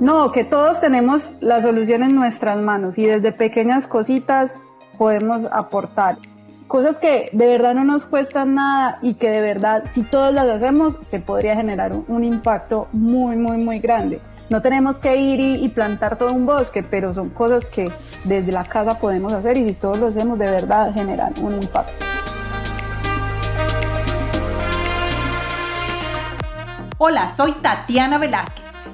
No, que todos tenemos la solución en nuestras manos y desde pequeñas cositas podemos aportar. Cosas que de verdad no nos cuestan nada y que de verdad si todos las hacemos se podría generar un, impacto muy, muy, muy grande. No tenemos que ir y, y, plantar todo un bosque, pero son cosas que desde la casa podemos hacer y si todos lo hacemos de verdad generan un impacto. Hola, soy Tatiana Velázquez.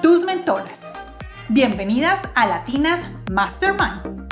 tus mentoras. Bienvenidas a Latinas Mastermind.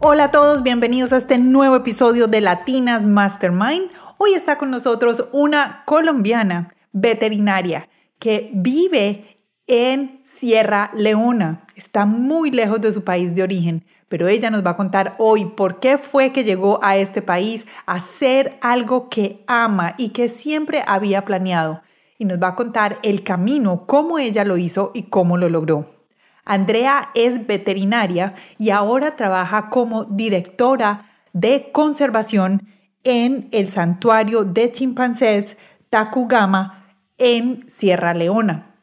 Hola a todos, bienvenidos a este nuevo episodio de Latinas Mastermind. Hoy está con nosotros una colombiana veterinaria que vive en Sierra Leona. Está muy lejos de su país de origen, pero ella nos va a contar hoy por qué fue que llegó a este país a hacer algo que ama y que siempre había planeado. Y nos va a contar el camino, cómo ella lo hizo y cómo lo logró. Andrea es veterinaria y ahora trabaja como directora de conservación en el santuario de chimpancés Takugama en Sierra Leona.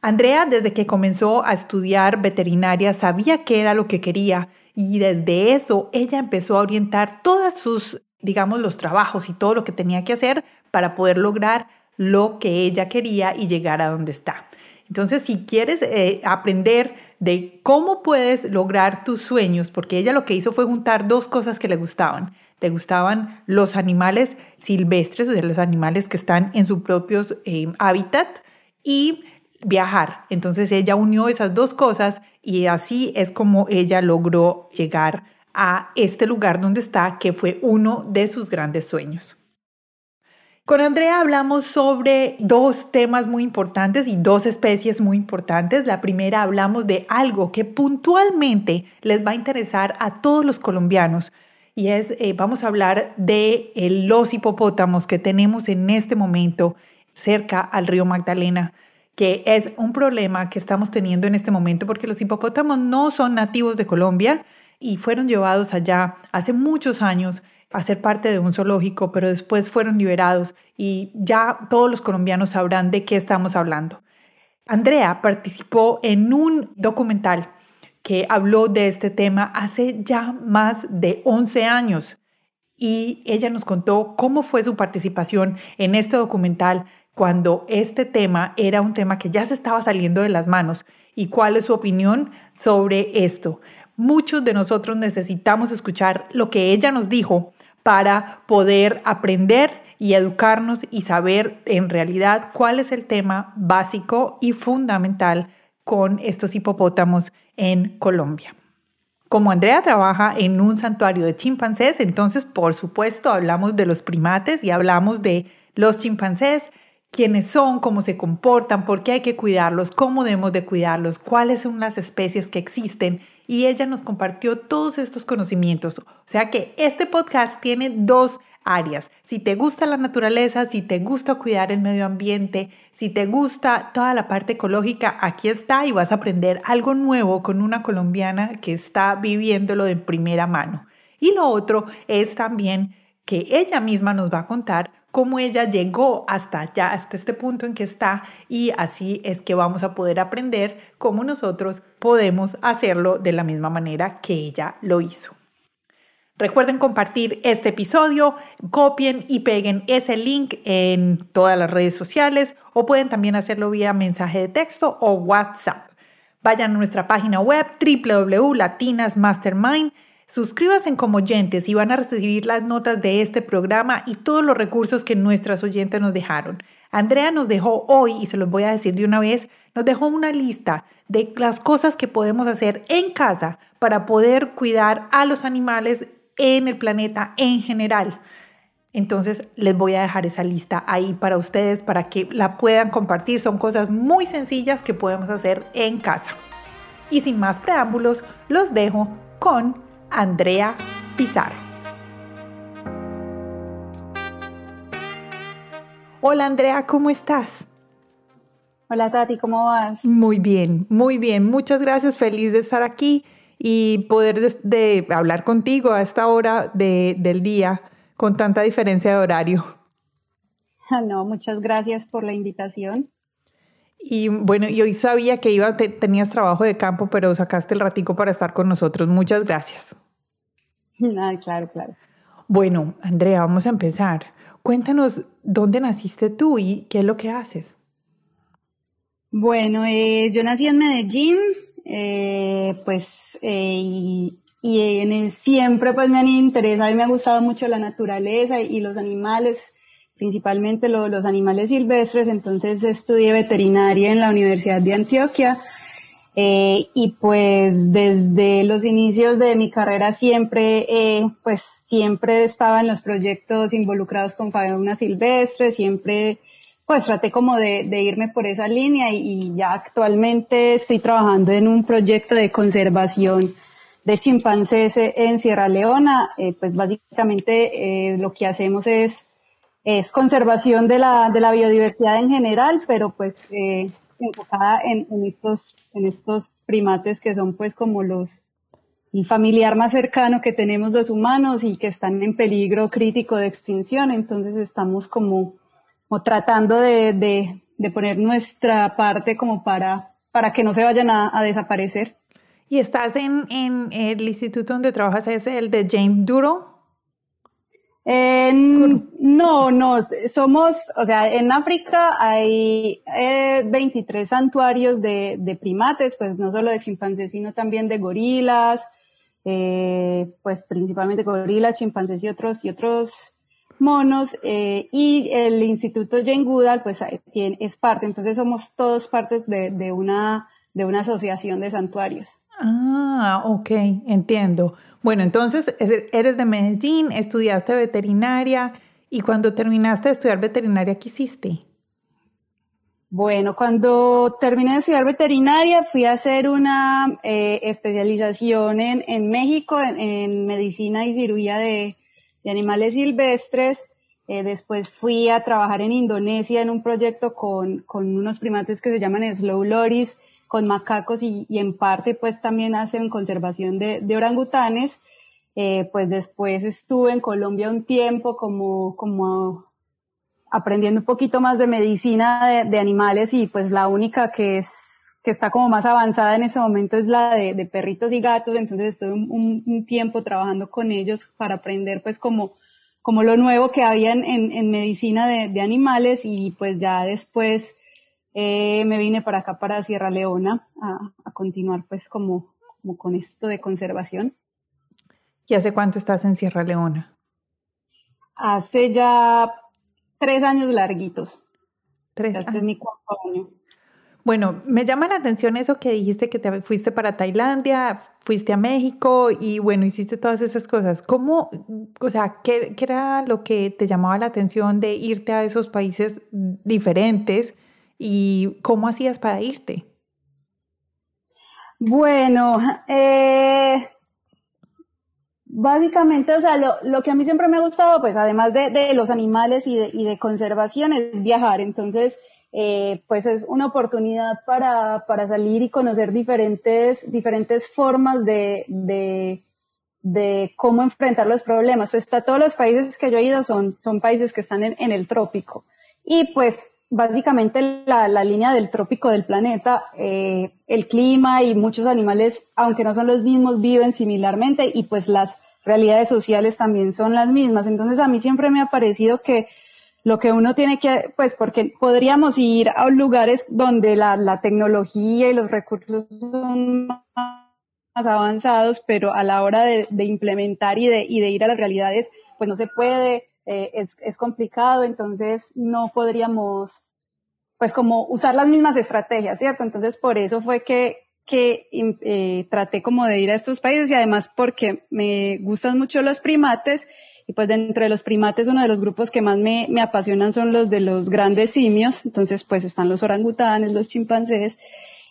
Andrea, desde que comenzó a estudiar veterinaria, sabía qué era lo que quería y desde eso ella empezó a orientar todas sus, digamos, los trabajos y todo lo que tenía que hacer para poder lograr lo que ella quería y llegar a donde está. Entonces, si quieres eh, aprender de cómo puedes lograr tus sueños, porque ella lo que hizo fue juntar dos cosas que le gustaban. Le gustaban los animales silvestres, o sea, los animales que están en su propio eh, hábitat, y viajar. Entonces ella unió esas dos cosas y así es como ella logró llegar a este lugar donde está, que fue uno de sus grandes sueños. Con Andrea hablamos sobre dos temas muy importantes y dos especies muy importantes. La primera hablamos de algo que puntualmente les va a interesar a todos los colombianos y es, eh, vamos a hablar de los hipopótamos que tenemos en este momento cerca al río Magdalena que es un problema que estamos teniendo en este momento porque los hipopótamos no son nativos de Colombia y fueron llevados allá hace muchos años a ser parte de un zoológico, pero después fueron liberados y ya todos los colombianos sabrán de qué estamos hablando. Andrea participó en un documental que habló de este tema hace ya más de 11 años y ella nos contó cómo fue su participación en este documental, cuando este tema era un tema que ya se estaba saliendo de las manos y cuál es su opinión sobre esto. Muchos de nosotros necesitamos escuchar lo que ella nos dijo para poder aprender y educarnos y saber en realidad cuál es el tema básico y fundamental con estos hipopótamos en Colombia. Como Andrea trabaja en un santuario de chimpancés, entonces por supuesto hablamos de los primates y hablamos de los chimpancés quiénes son, cómo se comportan, por qué hay que cuidarlos, cómo debemos de cuidarlos, cuáles son las especies que existen. Y ella nos compartió todos estos conocimientos. O sea que este podcast tiene dos áreas. Si te gusta la naturaleza, si te gusta cuidar el medio ambiente, si te gusta toda la parte ecológica, aquí está y vas a aprender algo nuevo con una colombiana que está viviéndolo de primera mano. Y lo otro es también que ella misma nos va a contar cómo ella llegó hasta allá, hasta este punto en que está y así es que vamos a poder aprender cómo nosotros podemos hacerlo de la misma manera que ella lo hizo. Recuerden compartir este episodio, copien y peguen ese link en todas las redes sociales o pueden también hacerlo vía mensaje de texto o WhatsApp. Vayan a nuestra página web www.latinasmastermind Suscríbanse como oyentes y van a recibir las notas de este programa y todos los recursos que nuestras oyentes nos dejaron. Andrea nos dejó hoy, y se los voy a decir de una vez, nos dejó una lista de las cosas que podemos hacer en casa para poder cuidar a los animales en el planeta en general. Entonces les voy a dejar esa lista ahí para ustedes para que la puedan compartir. Son cosas muy sencillas que podemos hacer en casa. Y sin más preámbulos, los dejo con Andrea Pizarro. Hola Andrea, ¿cómo estás? Hola Tati, ¿cómo vas? Muy bien, muy bien. Muchas gracias, feliz de estar aquí y poder de, hablar contigo a esta hora del día con tanta diferencia de horario. No, muchas gracias por la invitación. Y bueno, yo sabía que iba, tenías trabajo de campo, pero sacaste el ratico para estar con nosotros. Muchas gracias. Ah, claro, claro. Bueno, Andrea, vamos a empezar. Cuéntanos dónde naciste tú y qué es lo que haces. Bueno, eh, yo nací en Medellín, eh, pues, eh, y, en siempre pues me han interesado y me ha gustado mucho la naturaleza y, los animales, principalmente los animales silvestres, entonces estudié veterinaria en la Universidad de Antioquia. y pues desde los inicios de mi carrera siempre, pues siempre estaba en los proyectos involucrados con fauna silvestre, siempre pues traté como de, irme por esa línea y, ya actualmente estoy trabajando en un proyecto de conservación de chimpancés en Sierra Leona. Eh, pues básicamente eh, lo que hacemos es, es conservación de la, de la biodiversidad en general, pero pues eh, enfocada en, en, estos, en estos primates que son pues como los el familiar más cercano que tenemos los humanos y que están en peligro crítico de extinción. Entonces estamos como o tratando de, poner nuestra parte como para, para que no se vayan a, desaparecer. ¿Y estás en, el instituto donde trabajas, es el de James Duro? No, no, somos, o sea, en África hay 23 eh, santuarios de, primates, pues no solo de chimpancés, sino también de gorilas, eh, pues principalmente gorilas, chimpancés y otros, y otros monos eh, y el Instituto Jane Goodall pues es parte, entonces somos todos partes de, una, de una asociación de santuarios. Ah, ok, entiendo. Bueno, entonces eres de Medellín, estudiaste veterinaria y cuando terminaste de estudiar veterinaria, ¿qué hiciste? Bueno, cuando terminé de estudiar veterinaria fui a hacer una eh, especialización en, en México en, medicina y cirugía de, de animales silvestres. Eh, después fui a trabajar en Indonesia en un proyecto con, con unos primates que se llaman slow loris, con macacos y, y, en parte pues también hacen conservación de, de orangutanes. Eh, pues después estuve en Colombia un tiempo como, como aprendiendo un poquito más de medicina de, de, animales y pues la única que es que está como más avanzada en ese momento es la de, de perritos y gatos, entonces estuve un, un, tiempo trabajando con ellos para aprender pues como, como lo nuevo que había en, en, medicina de, de, animales y pues ya después eh, me vine para acá, para Sierra Leona, a, a continuar pues como, como con esto de conservación. ¿Y hace cuánto estás en Sierra Leona? Hace ya tres años larguitos. Tres años. Este es mi cuarto año. Bueno, me llama la atención eso que dijiste que te fuiste para Tailandia, fuiste a México y bueno, hiciste todas esas cosas. ¿Cómo, o sea, qué, era lo que te llamaba la atención de irte a esos países diferentes y cómo hacías para irte? Bueno, eh, básicamente, o sea, lo, que a mí siempre me ha gustado, pues además de, los animales y de, y de conservación, es viajar. Entonces, eh, pues es una oportunidad para, para, salir y conocer diferentes, diferentes formas de, de, de, cómo enfrentar los problemas. Pues a todos los países que yo he ido son, son países que están en, en el trópico. Y pues básicamente la, la, línea del trópico del planeta, eh, el clima y muchos animales, aunque no son los mismos, viven similarmente y pues las realidades sociales también son las mismas. Entonces a mí siempre me ha parecido que lo que uno tiene que, pues porque podríamos ir a lugares donde la, la tecnología y los recursos son más avanzados, pero a la hora de, de implementar y de, y de ir a las realidades, pues no se puede, eh, es, es complicado, entonces no podríamos, pues como usar las mismas estrategias, ¿cierto? Entonces por eso fue que, que eh, traté como de ir a estos países y además porque me gustan mucho los primates Y pues dentro de los primates, uno de los grupos que más me, me apasionan son los de los grandes simios. Entonces, pues están los orangutanes, los chimpancés.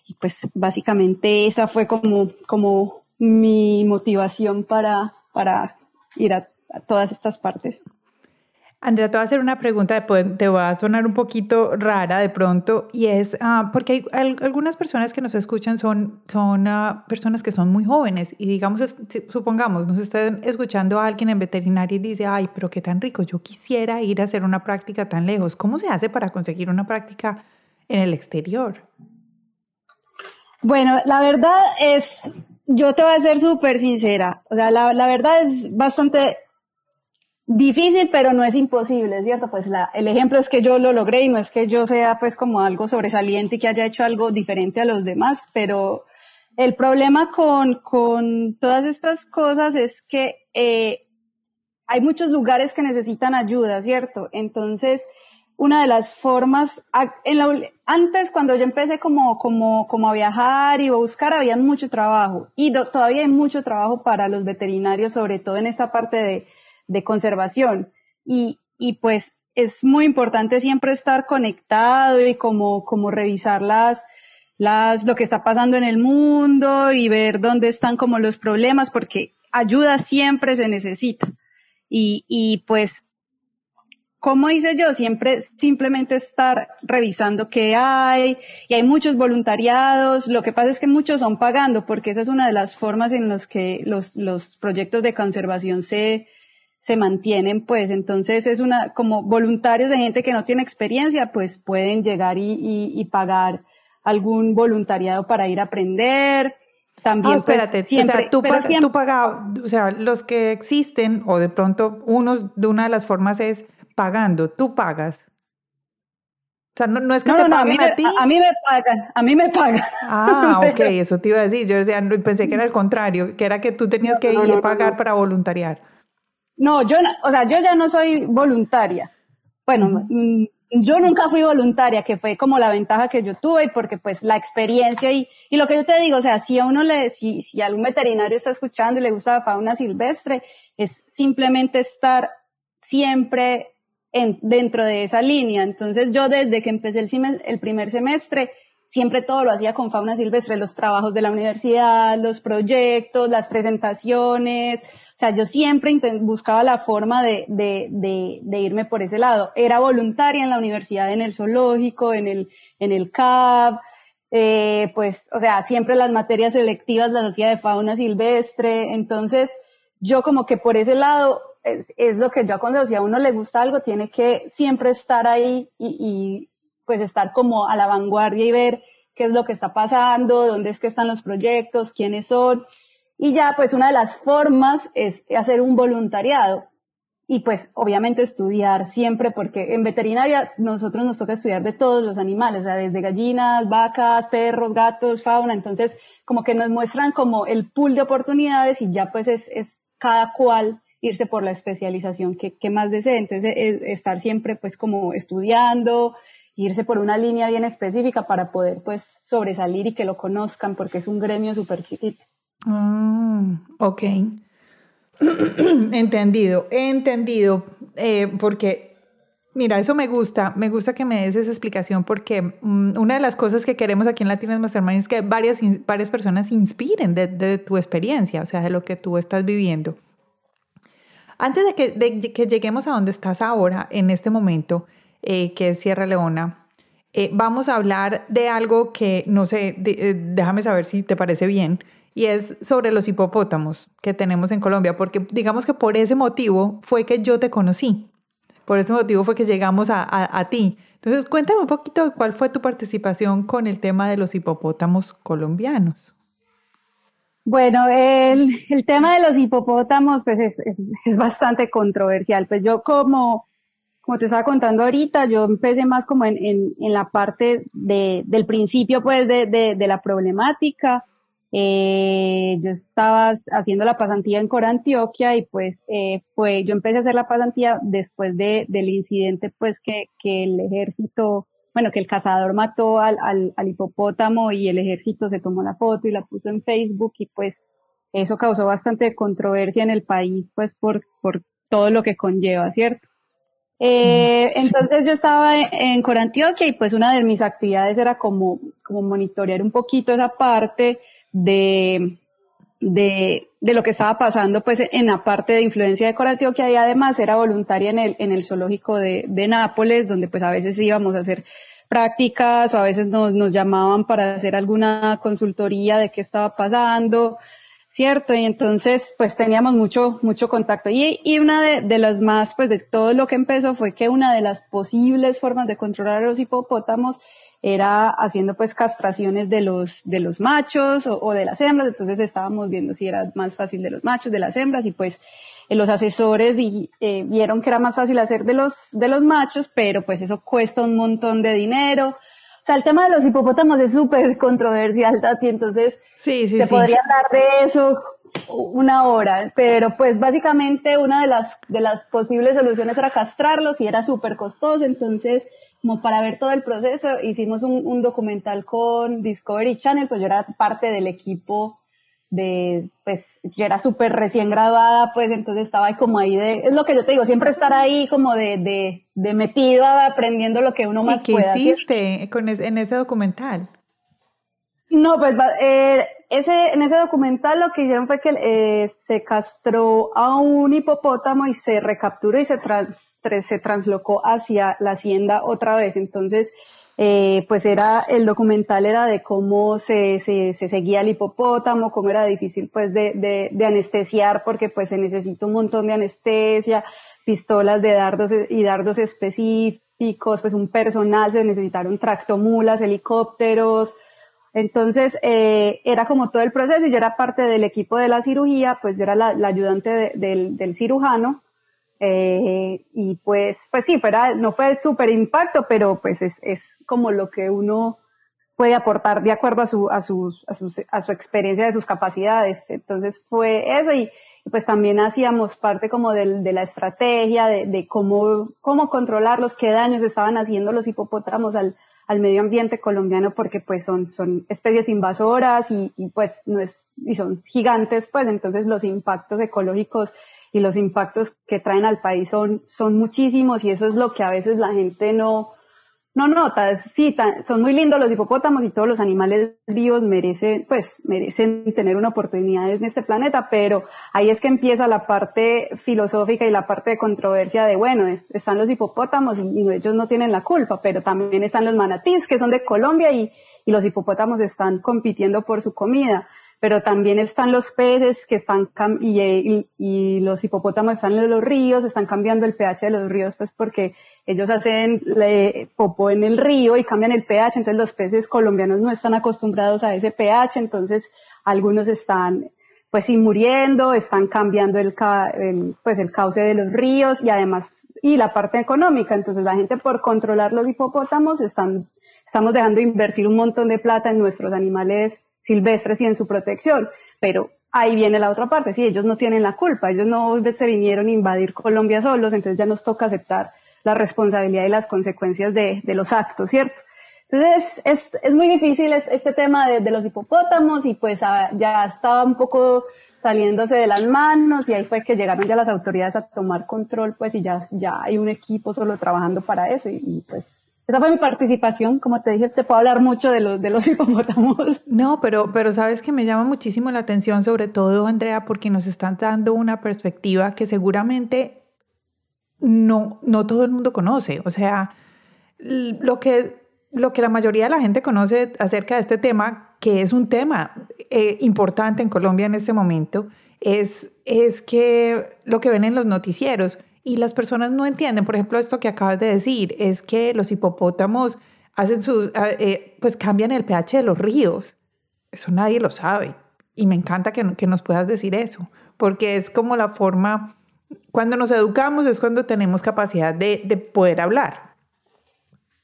Y pues básicamente esa fue como, como mi motivación para, para ir a todas estas partes. Andrea, te voy a hacer una pregunta, te va a sonar un poquito rara de pronto, y es ah, porque hay, algunas personas que nos escuchan son, son ah, personas que son muy jóvenes, y digamos, supongamos, nos estén escuchando a alguien en veterinaria y dice, ay, pero qué tan rico, yo quisiera ir a hacer una práctica tan lejos. ¿Cómo se hace para conseguir una práctica en el exterior? Bueno, la verdad es, yo te voy a ser súper sincera, o sea, la, la verdad es bastante difícil, pero no es imposible, ¿cierto? Pues la, el ejemplo es que yo lo logré y no es que yo sea pues como algo sobresaliente y que haya hecho algo diferente a los demás, pero el problema con, con todas estas cosas es que eh, hay muchos lugares que necesitan ayuda, ¿cierto? Entonces, una de las formas, en la, antes cuando yo empecé como, como, como a viajar y a buscar, había mucho trabajo y todavía hay mucho trabajo para los veterinarios, sobre todo en esta parte de, de conservación. Y, y pues es muy importante siempre estar conectado y como, como revisar las, las, lo que está pasando en el mundo y ver dónde están como los problemas, porque ayuda siempre se necesita. Y, y pues, como hice yo, siempre simplemente estar revisando qué hay, y hay muchos voluntariados, lo que pasa es que muchos son pagando, porque esa es una de las formas en las que los, los proyectos de conservación se, se mantienen, pues entonces es una, como voluntarios de gente que no tiene experiencia, pues pueden llegar y, y, pagar algún voluntariado para ir a aprender. También, pues, espérate, o sea, tú, tú pagado, o sea, los que existen, o de pronto uno de una de las formas es pagando, tú pagas. O sea, no, es que te paguen a, ti. A, mí me pagan, a mí me pagan. Ah, ok, eso te iba a decir. Yo decía, pensé que era el contrario, que era que tú tenías que ir a pagar para voluntariar. No, yo, o sea, yo ya no soy voluntaria. Bueno, mm, yo nunca fui voluntaria, que fue como la ventaja que yo tuve, porque pues la experiencia y, y lo que yo te digo, o sea, si a uno le, si, si algún veterinario está escuchando y le gusta la fauna silvestre, es simplemente estar siempre en, dentro de esa línea. Entonces yo desde que empecé el, el primer semestre, siempre todo lo hacía con fauna silvestre, los trabajos de la universidad, los proyectos, las presentaciones, o sea, yo siempre buscaba la forma de, de, de, de, irme por ese lado. Era voluntaria en la universidad, en el zoológico, en el, en el CAB, eh, pues, o sea, siempre las materias selectivas las hacía de fauna silvestre. Entonces, yo como que por ese lado es, lo que yo aconsejo. Si a uno le gusta algo, tiene que siempre estar ahí y, y pues estar como a la vanguardia y ver qué es lo que está pasando, dónde es que están los proyectos, quiénes son. Y ya, pues una de las formas es hacer un voluntariado y pues obviamente estudiar siempre, porque en veterinaria nosotros nos toca estudiar de todos los animales, o sea, desde gallinas, vacas, perros, gatos, fauna, entonces como que nos muestran como el pool de oportunidades y ya pues es, es cada cual irse por la especialización que, que más desee, entonces es, estar siempre pues como estudiando, irse por una línea bien específica para poder pues sobresalir y que lo conozcan, porque es un gremio súper chiquito. Ah, ok. entendido, entendido. Eh, porque, mira, eso me gusta. Me gusta que me des esa explicación porque mm, una de las cosas que queremos aquí en Latinas Mastermind es que varias, varias personas inspiren de, tu experiencia, o sea, de lo que tú estás viviendo. Antes de que, que lleguemos a donde estás ahora, en este momento, eh, que es Sierra Leona, eh, vamos a hablar de algo que, no sé, déjame saber si te parece bien, y es sobre los hipopótamos que tenemos en Colombia, porque digamos que por ese motivo fue que yo te conocí, por ese motivo fue que llegamos a, a, ti. Entonces, cuéntame un poquito de cuál fue tu participación con el tema de los hipopótamos colombianos. Bueno, el, el tema de los hipopótamos pues es, es, es, bastante controversial. Pues yo como, como te estaba contando ahorita, yo empecé más como en, en, en la parte de, del principio pues de, de, de la problemática. Eh, yo estaba haciendo la pasantía en Cora, Antioquia, y pues eh, fue, yo empecé a hacer la pasantía después de, del incidente, pues que, que el ejército, bueno, que el cazador mató al, al, al, hipopótamo y el ejército se tomó la foto y la puso en Facebook y pues eso causó bastante controversia en el país, pues por, por todo lo que conlleva, ¿cierto? Eh, entonces yo estaba en Corantioquia y pues una de mis actividades era como, como monitorear un poquito esa parte de, de, de, lo que estaba pasando pues en la parte de influencia de Corantioquia y además era voluntaria en el, en el zoológico de, de Nápoles, donde pues a veces íbamos a hacer prácticas o a veces nos, nos llamaban para hacer alguna consultoría de qué estaba pasando. ¿cierto? Y entonces, pues teníamos mucho, mucho contacto. Y, y una de, de, las más, pues de todo lo que empezó fue que una de las posibles formas de controlar los hipopótamos era haciendo pues castraciones de los, de los machos o, o, de las hembras. Entonces estábamos viendo si era más fácil de los machos, de las hembras y pues eh, los asesores di, eh, vieron que era más fácil hacer de los, de los machos, pero pues eso cuesta un montón de dinero. Sea, el tema de los hipopótamos es súper controversial, Tati, entonces sí, sí, se podría hablar de eso una hora, pero pues básicamente una de las, de las posibles soluciones era castrarlos y era súper costoso, entonces como para ver todo el proceso hicimos un, un documental con Discovery Channel, pues yo era parte del equipo de, pues yo era súper recién graduada, pues entonces estaba ahí como ahí de, es lo que yo te digo, siempre estar ahí como de, de, de metida aprendiendo lo que uno más ¿Y qué hiciste con en ese documental? No, pues eh, ese, en ese documental lo que hicieron fue que eh, se castró a un hipopótamo y se recapturó y se, trans, se translocó hacia la hacienda otra vez. Entonces, eh, pues era, el documental era de cómo se, se, se, seguía el hipopótamo, cómo era difícil pues de, de, anestesiar porque pues se necesita un montón de anestesia, pistolas de dardos y dardos específicos, pues un personal, se necesitaron tractomulas, helicópteros, entonces, eh, era como todo el proceso yo era parte del equipo de la cirugía, pues yo era la, ayudante de, del, del, cirujano. Eh, y pues, pues sí, fuera, no fue súper impacto, pero pues es, es como lo que uno puede aportar de acuerdo a su, a, sus, a, sus, a su experiencia, de sus capacidades. Entonces fue eso y, pues también hacíamos parte como de, de la estrategia de, de, cómo, cómo controlarlos, qué daños estaban haciendo los hipopótamos al, al medio ambiente colombiano porque pues son, son especies invasoras y, y pues no es, y son gigantes pues entonces los impactos ecológicos y los impactos que traen al país son, son muchísimos y eso es lo que a veces la gente no, no nota, sí, son muy lindos los hipopótamos y todos los animales vivos merecen, pues, merecen tener una oportunidad en este planeta, pero ahí es que empieza la parte filosófica y la parte de controversia de, bueno, están los hipopótamos y, ellos no tienen la culpa, pero también están los manatís que son de Colombia y, y los hipopótamos están compitiendo por su comida pero también están los peces que están y, y, y, los hipopótamos están en los ríos, están cambiando el pH de los ríos, pues porque ellos hacen popó en el río y cambian el pH, entonces los peces colombianos no están acostumbrados a ese pH, entonces algunos están pues sí muriendo, están cambiando el, el, pues el cauce de los ríos y además, y la parte económica, entonces la gente por controlar los hipopótamos están, estamos dejando de invertir un montón de plata en nuestros animales silvestres y en su protección, pero ahí viene la otra parte, si ellos no tienen la culpa, ellos no se vinieron a invadir Colombia solos, entonces ya nos toca aceptar la responsabilidad y las consecuencias de, los actos, ¿cierto? Entonces es, muy difícil este tema de, los hipopótamos y pues a, ya estaba un poco saliéndose de las manos y ahí fue que llegaron ya las autoridades a tomar control pues y ya, ya hay un equipo solo trabajando para eso y, y pues esa fue mi participación. Como te dije, te puedo hablar mucho de los, de los hipopótamos. No, pero, pero sabes que me llama muchísimo la atención, sobre todo, Andrea, porque nos están dando una perspectiva que seguramente no, no todo el mundo conoce. O sea, lo que, lo que la mayoría de la gente conoce acerca de este tema, que es un tema eh, importante en Colombia en este momento, es, es que lo que ven en los noticieros y las personas no entienden. Por ejemplo, esto que acabas de decir es que los hipopótamos hacen sus, ah, eh, pues cambian el pH de los ríos. Eso nadie lo sabe. Y me encanta que, que nos puedas decir eso, porque es como la forma cuando nos educamos es cuando tenemos capacidad de, de, poder hablar,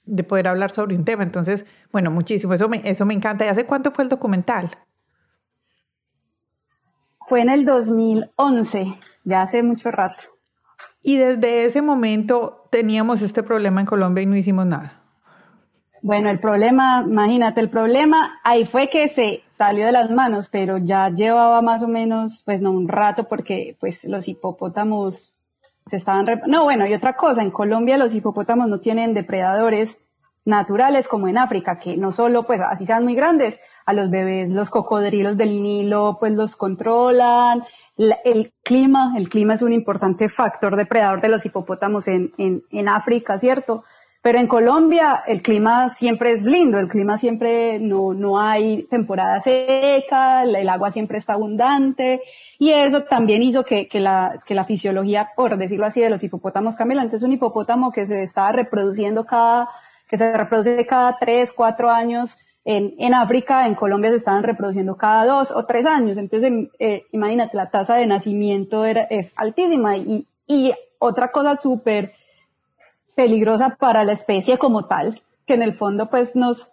de poder hablar sobre un tema. Entonces, bueno, muchísimo, eso me, eso me encanta. ¿Y hace cuánto fue el documental? Fue en el 2011, ya hace mucho rato. Y desde ese momento teníamos este problema en Colombia y no hicimos nada. Bueno, el problema, imagínate, el problema ahí fue que se salió de las manos, pero ya llevaba más o menos, pues no un rato, porque pues los hipopótamos se estaban... No, bueno, y otra cosa, en Colombia los hipopótamos no tienen depredadores naturales como en África, que no solo, pues así sean muy grandes, a los bebés, los cocodrilos del Nilo, pues los controlan. El clima, el clima es un importante factor depredador de los hipopótamos en, en, en África, ¿cierto? Pero en Colombia el clima siempre es lindo, el clima siempre no, no hay temporada seca, el agua siempre está abundante y eso también hizo que, que, la, que la fisiología, por decirlo así, de los hipopótamos cambiara. Entonces un hipopótamo que se estaba reproduciendo cada, que se reproduce cada tres, cuatro años, en, África, en Colombia se estaban reproduciendo cada dos o tres años. Entonces, eh, imagínate, la tasa de nacimiento era, es altísima. Y, y otra cosa súper peligrosa para la especie como tal, que en el fondo pues nos,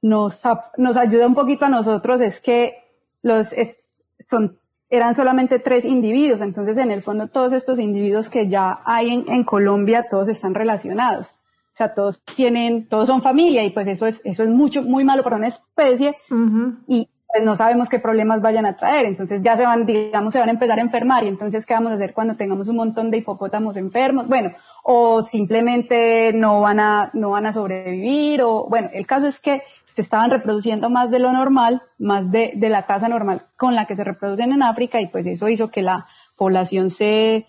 nos, nos ayuda un poquito a nosotros, es que los son, eran solamente tres individuos, entonces en el fondo todos estos individuos que ya hay en Colombia, todos están relacionados. O sea, todos tienen, todos son familia y pues eso es, eso es mucho, muy malo para una especie y pues no sabemos qué problemas vayan a traer. Entonces ya se van, digamos, se van a empezar a enfermar y entonces qué vamos a hacer cuando tengamos un montón de hipopótamos enfermos. Bueno, o simplemente no van a, no van a sobrevivir, o bueno, el caso es que se estaban reproduciendo más de lo normal, más de, de la tasa normal con la que se reproducen en África, y pues eso hizo que la población se,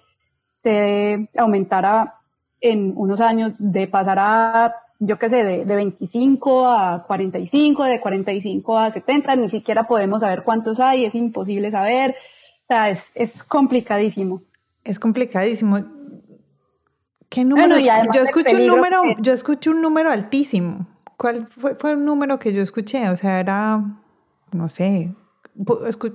se aumentara en unos años de pasar a, yo qué sé, de, de 25 a 45, de 45 a 70, ni siquiera podemos saber cuántos hay, es imposible saber, o sea, es, es complicadísimo. Es complicadísimo. ¿Qué número? yo escucho un número, yo escucho un número altísimo. ¿Cuál fue, fue, el número que yo escuché? O sea, era, no sé,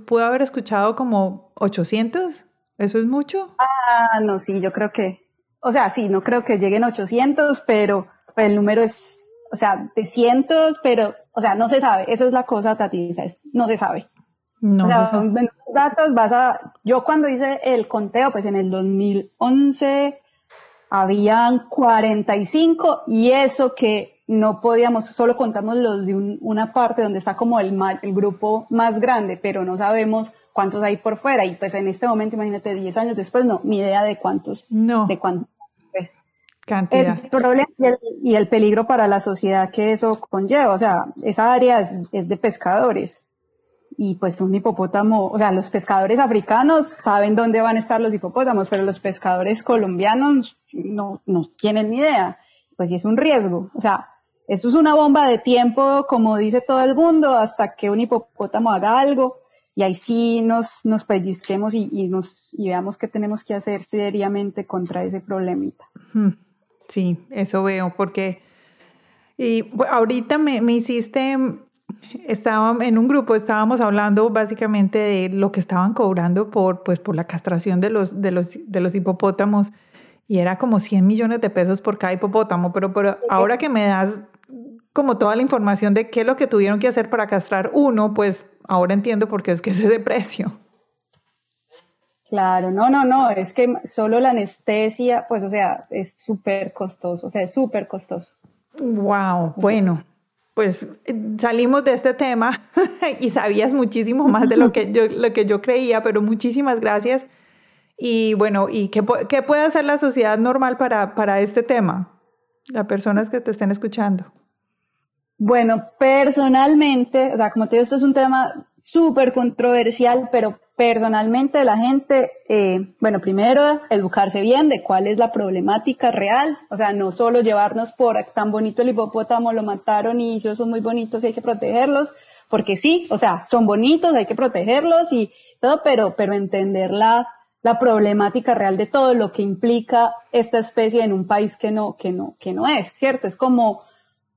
pudo haber escuchado como 800. ¿Eso es mucho? Ah, no, sí, yo creo que, o sea, sí, no creo que lleguen 800, pero el número es, o sea, de cientos, pero, o sea, no se sabe. Esa es la cosa, Tati, no se sabe. No o sea, se sabe. datos, vas a, yo cuando hice el conteo, pues en el 2011 habían 45 y eso que no podíamos, solo contamos los de una parte donde está como el, el grupo más grande, pero no sabemos cuántos hay por fuera. Y pues en este momento, imagínate, 10 años después, no, ni idea de cuántos. No. De cuántos. Cantidad. El problema y el, peligro para la sociedad que eso conlleva. O sea, esa área es de pescadores y pues un hipopótamo, o sea, los pescadores africanos saben dónde van a estar los hipopótamos, pero los pescadores colombianos no, no tienen ni idea. Pues sí es un riesgo. O sea, eso es una bomba de tiempo, como dice todo el mundo, hasta que un hipopótamo haga algo y ahí sí nos, nos pellizquemos y, y nos, y veamos qué tenemos que hacer seriamente contra ese problemita. Sí, eso veo, porque y ahorita me, me hiciste estaba en un grupo, estábamos hablando básicamente de lo que estaban cobrando por, pues, por la castración de los, de, los, de los hipopótamos y era como 100 millones de pesos por cada hipopótamo, pero, pero ahora que me das como toda la información de qué es lo que tuvieron que hacer para castrar uno, pues ahora entiendo por qué es que es ese precio. Claro, no, no, no, es que solo la anestesia, pues, o sea, es súper costoso, o sea, es súper costoso. Wow, bueno, pues salimos de este tema y sabías muchísimo más de lo que yo, lo que yo creía, pero muchísimas gracias. Y bueno, ¿y qué, qué puede hacer la sociedad normal para, para este tema? Las personas que te estén escuchando. Bueno, personalmente, o sea, como te digo, esto es un tema súper controversial, pero personalmente la gente, eh, bueno, primero educarse bien de cuál es la problemática real, o sea, no solo llevarnos por tan bonito el hipopótamo, lo mataron y ellos son muy bonitos y hay que protegerlos, porque sí, o sea, son bonitos, hay que protegerlos y todo, pero, pero entender la, la problemática real de todo lo que implica esta especie en un país que no, que no, que no es, ¿cierto? Es como,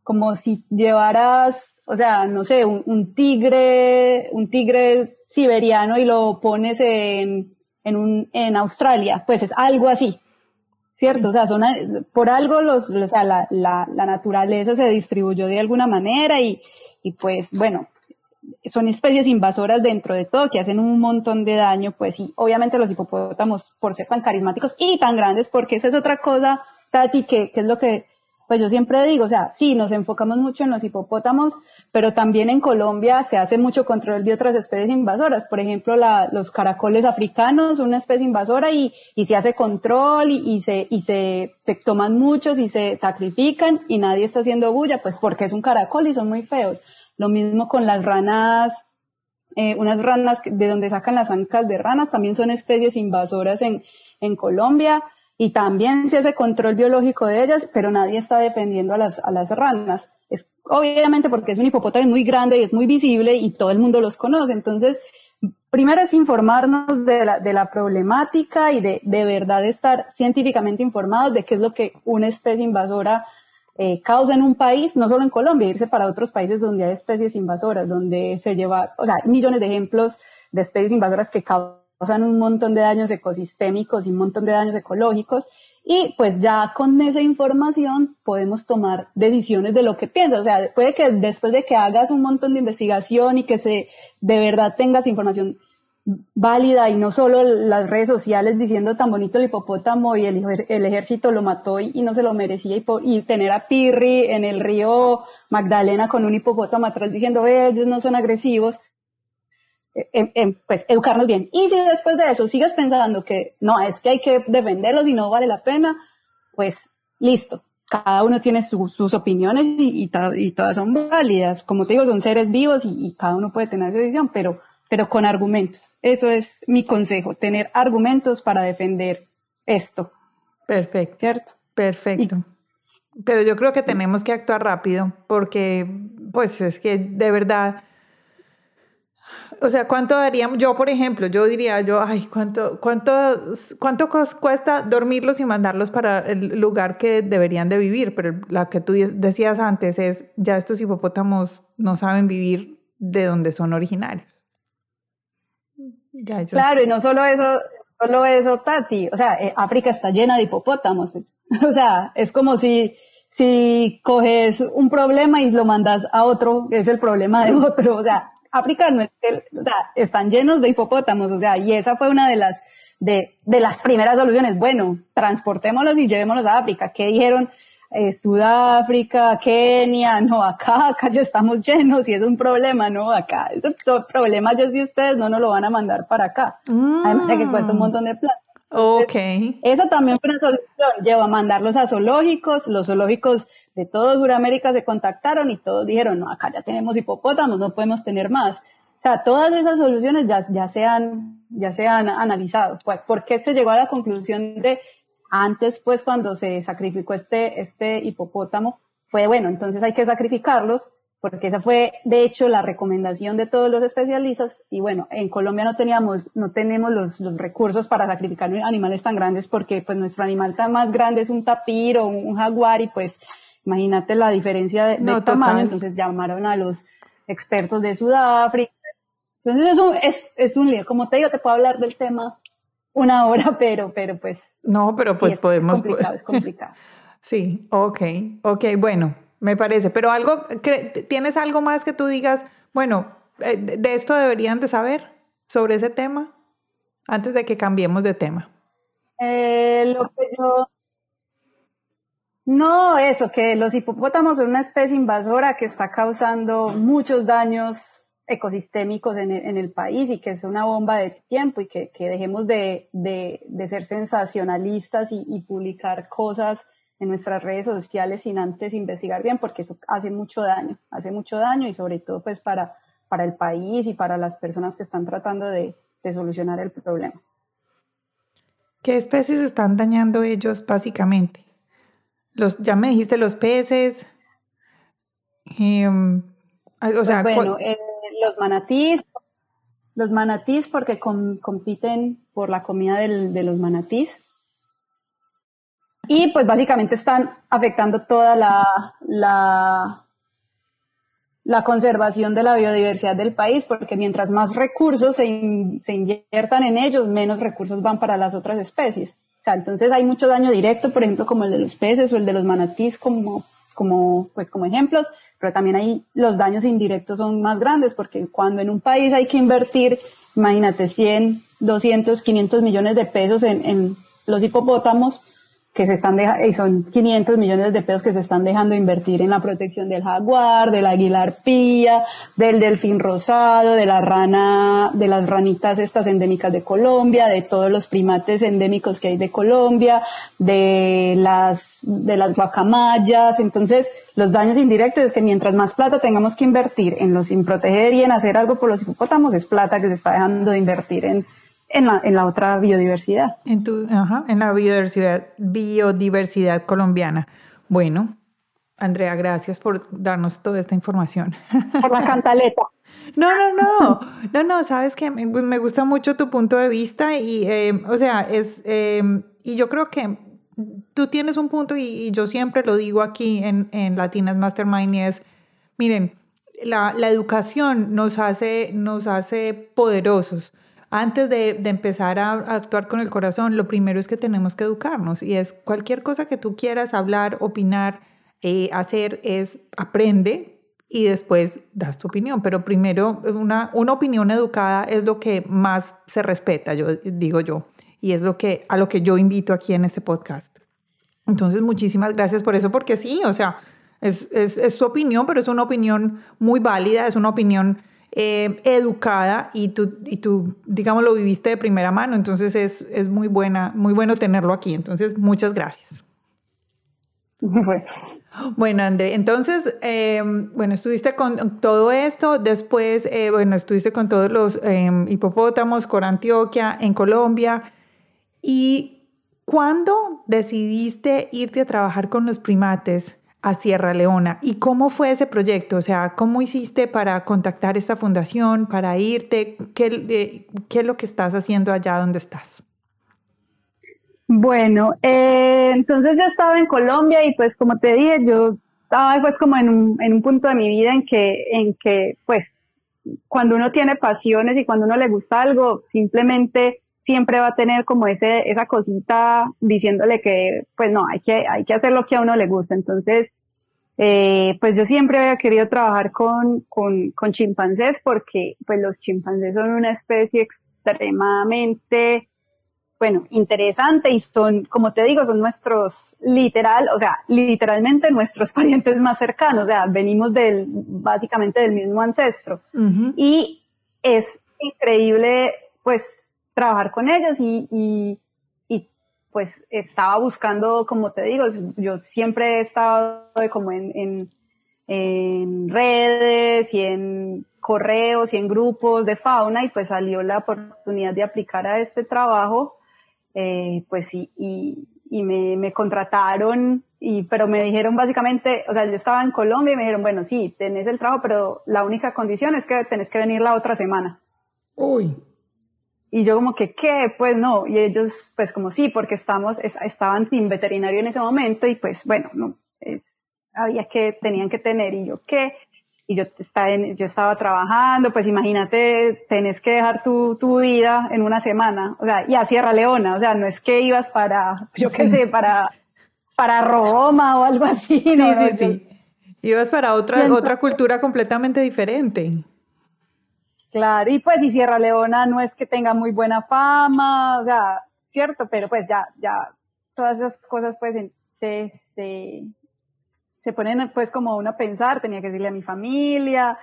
como si llevaras, o sea, no sé, un, un tigre, un tigre siberiano y lo pones en, en, un, en Australia, pues es algo así, ¿cierto? O sea, son, por algo los, o sea, la, la, la, naturaleza se distribuyó de alguna manera y, y pues bueno, son especies invasoras dentro de todo que hacen un montón de daño, pues sí, obviamente los hipopótamos por ser tan carismáticos y tan grandes, porque esa es otra cosa, Tati, que, que es lo que pues yo siempre digo, o sea, sí, nos enfocamos mucho en los hipopótamos, pero también en Colombia se hace mucho control de otras especies invasoras. Por ejemplo, la, los caracoles africanos una especie invasora y, y se hace control y, y, se, y se, se toman muchos y se sacrifican y nadie está haciendo bulla, pues porque es un caracol y son muy feos. Lo mismo con las ranas, eh, unas ranas de donde sacan las ancas de ranas, también son especies invasoras en, en Colombia y también se hace control biológico de ellas, pero nadie está defendiendo a las, a las ranas. Es obviamente porque es un hipopótamo muy grande y es muy visible y todo el mundo los conoce. Entonces, primero es informarnos de la, de la problemática y de, de verdad estar científicamente informados de qué es lo que una especie invasora eh, causa en un país, no solo en Colombia, irse para otros países donde hay especies invasoras, donde se lleva, o sea, millones de ejemplos de especies invasoras que causan un montón de daños ecosistémicos y un montón de daños ecológicos. Y pues ya con esa información podemos tomar decisiones de lo que piensas. O sea, puede que después de que hagas un montón de investigación y que se de verdad tengas información válida y no solo las redes sociales diciendo tan bonito el hipopótamo y el, ejército lo mató y, no se lo merecía y, y, tener a Pirri en el río Magdalena con un hipopótamo atrás diciendo ellos no son agresivos, eh, eh, pues educarnos bien. Y si después de eso sigues pensando que no, es que hay que defenderlos y no vale la pena, pues listo. Cada uno tiene sus opiniones y, y, todas son válidas. Como te digo, son seres vivos y, y cada uno puede tener su decisión, pero pero con argumentos. Eso es mi consejo, tener argumentos para defender esto. Perfecto. ¿Cierto? Perfecto. pero yo creo que tenemos que actuar rápido porque, pues es que de verdad, o sea, ¿cuánto daríamos? Yo, por ejemplo, yo diría, yo, ay, ¿cuánto, cuánto, cuánto cuesta dormirlos y mandarlos para el lugar que deberían de vivir? Pero la que tú decías antes es, ya estos hipopótamos no saben vivir de donde son originarios claro, y no solo eso, solo eso, Tati. O sea, eh, África está llena de hipopótamos. O sea, es como si, si coges un problema y lo mandas a otro, es el problema de otro. O sea, África no es, o sea, están llenos de hipopótamos. O sea, y esa fue una de las, de, de las primeras soluciones. Bueno, transportémoslos y llevémoslos a África. ¿Qué dijeron? Eh, Sudáfrica, Kenia, no, acá, acá ya estamos llenos y es un problema, no, acá, es un problema yo de ustedes no nos lo van a mandar para acá. Además de que cuesta un montón de plata. Ok. Eso también fue una solución, lleva a mandarlos a zoológicos, los zoológicos de toda Sudamérica se contactaron y todos dijeron, no, acá ya tenemos hipopótamos, no podemos tener más. O sea, todas esas soluciones ya, ya, se, han, ya se han analizado. Pues, ¿Por qué se llegó a la conclusión de antes, pues, cuando se sacrificó este, este hipopótamo, fue bueno, entonces hay que sacrificarlos, porque esa fue, de hecho, la recomendación de todos los especialistas. Y bueno, en Colombia no teníamos, no tenemos los, los recursos para sacrificar animales tan grandes, porque pues nuestro animal tan más grande es un tapir o un, jaguar, y pues, imagínate la diferencia de, tamaño. Entonces llamaron a los expertos de Sudáfrica. Entonces es un, es, es un lío. Como te digo, te puedo hablar del tema una hora, pero, pero pues. No, pero pues podemos. Es complicado, es complicado. sí, ok, ok, bueno, me parece. Pero algo, ¿tienes algo más que tú digas, bueno, eh, de esto deberían de saber sobre ese tema antes de que cambiemos de tema? Eh, lo que yo. No, eso, que los hipopótamos son una especie invasora que está causando muchos daños ecosistémicos en el, en el, país y que es una bomba de tiempo y que, dejemos de, de, de, ser sensacionalistas y, y, publicar cosas en nuestras redes sociales sin antes investigar bien, porque eso hace mucho daño, hace mucho daño y sobre todo pues para, para el país y para las personas que están tratando de, de solucionar el problema. ¿Qué especies están dañando ellos básicamente? Los, ya me dijiste los peces. Eh, o sea, pues bueno, eh, los manatís, los manatís porque compiten por la comida de los manatís. Y pues básicamente están afectando toda la, la, la conservación de la biodiversidad del país, porque mientras más recursos se, inviertan en ellos, menos recursos van para las otras especies. Entonces hay mucho daño directo, por ejemplo, como el de los peces o el de los manatís como, como, pues como ejemplos, pero también ahí los daños indirectos son más grandes porque cuando en un país hay que invertir, imagínate, 100, 200, 500 millones de pesos en, en los hipopótamos, que se están dejando, y son 500 millones de pesos que se están dejando invertir en la protección del jaguar, del águila arpía, del delfín rosado, de la rana, de las ranitas estas endémicas de Colombia, de todos los primates endémicos que hay de Colombia, de las, de las guacamayas. Entonces, los daños indirectos es que mientras más plata tengamos que invertir en los, sin proteger y en hacer algo por los hipopótamos, es plata que se está dejando de invertir en, en la, en la otra biodiversidad. En, tu, ajá, en la biodiversidad, biodiversidad colombiana. Bueno, Andrea, gracias por darnos toda esta información. Por la cantaleta. No, no, no, no, no, sabes que me, gusta mucho tu punto de vista y, eh, o sea, es, eh, y yo creo que tú tienes un punto y, y yo siempre lo digo aquí en, en Latinas Mastermind y es, miren, la, la, educación nos hace, nos hace poderosos antes de, empezar a actuar con el corazón, lo primero es que tenemos que educarnos y es cualquier cosa que tú quieras hablar, opinar, eh, hacer, es aprende y después das tu opinión. Pero primero, una, una opinión educada es lo que más se respeta, yo digo yo, y es lo que, a lo que yo invito aquí en este podcast. Entonces, muchísimas gracias por eso, porque sí, o sea, es, es, es su opinión, pero es una opinión muy válida, es una opinión eh, educada y tú, y tú, digamos, lo viviste de primera mano. Entonces es, es muy, buena, muy bueno tenerlo aquí. Entonces, muchas gracias. Bueno. Bueno, André, entonces, eh, bueno, estuviste con todo esto, después, eh, bueno, estuviste con todos los eh, hipopótamos, con Antioquia, en Colombia, y ¿cuándo decidiste irte a trabajar con los primates? A Sierra Leona. ¿Y cómo fue ese proyecto? O sea, ¿cómo hiciste para contactar esta fundación, para irte? ¿Qué, eh, qué es lo que estás haciendo allá donde estás? Bueno, eh, entonces yo estaba en Colombia y pues como te dije, yo estaba pues como en un, en un punto de mi vida en que, en que pues cuando uno tiene pasiones y cuando uno le gusta algo, simplemente siempre va a tener como ese, esa cosita diciéndole que, pues no, hay que, hay que hacer lo que a uno le gusta. Entonces, eh, pues yo siempre había querido trabajar con, con, con, chimpancés porque, pues los chimpancés son una especie extremadamente, bueno, interesante y son, como te digo, son nuestros literal, o sea, literalmente nuestros parientes más cercanos, o sea, venimos del, básicamente del mismo ancestro. Uh -huh. Y es increíble, pues, trabajar con ellos y, y, y, pues estaba buscando, como te digo, yo siempre he estado como en, en, redes y en correos y en grupos de fauna y pues salió la oportunidad de aplicar a este trabajo, eh, pues y, y, y me, me, contrataron, y, pero me dijeron básicamente, o sea, yo estaba en Colombia y me dijeron, bueno, sí, tenés el trabajo, pero la única condición es que tenés que venir la otra semana. Uy. Y yo como que, ¿qué? Pues no. Y ellos, pues como sí, porque estamos, es, estaban sin veterinario en ese momento y pues bueno, no, es, había que, tenían que tener. Y yo, ¿qué? Y yo, estaba, en, yo estaba trabajando, pues imagínate, tenés que dejar tu, tu vida en una semana. O sea, y a Sierra Leona, o sea, no es que ibas para, yo qué sé, para, para Roma o algo así. Sí, no, sí, sí. Ibas para otra, entonces, otra cultura completamente diferente. Claro, y pues y Sierra Leona no es que tenga muy buena fama, o sea, cierto, pero pues ya, ya, todas esas cosas pues se, se, se ponen pues como uno a pensar, tenía que decirle a mi familia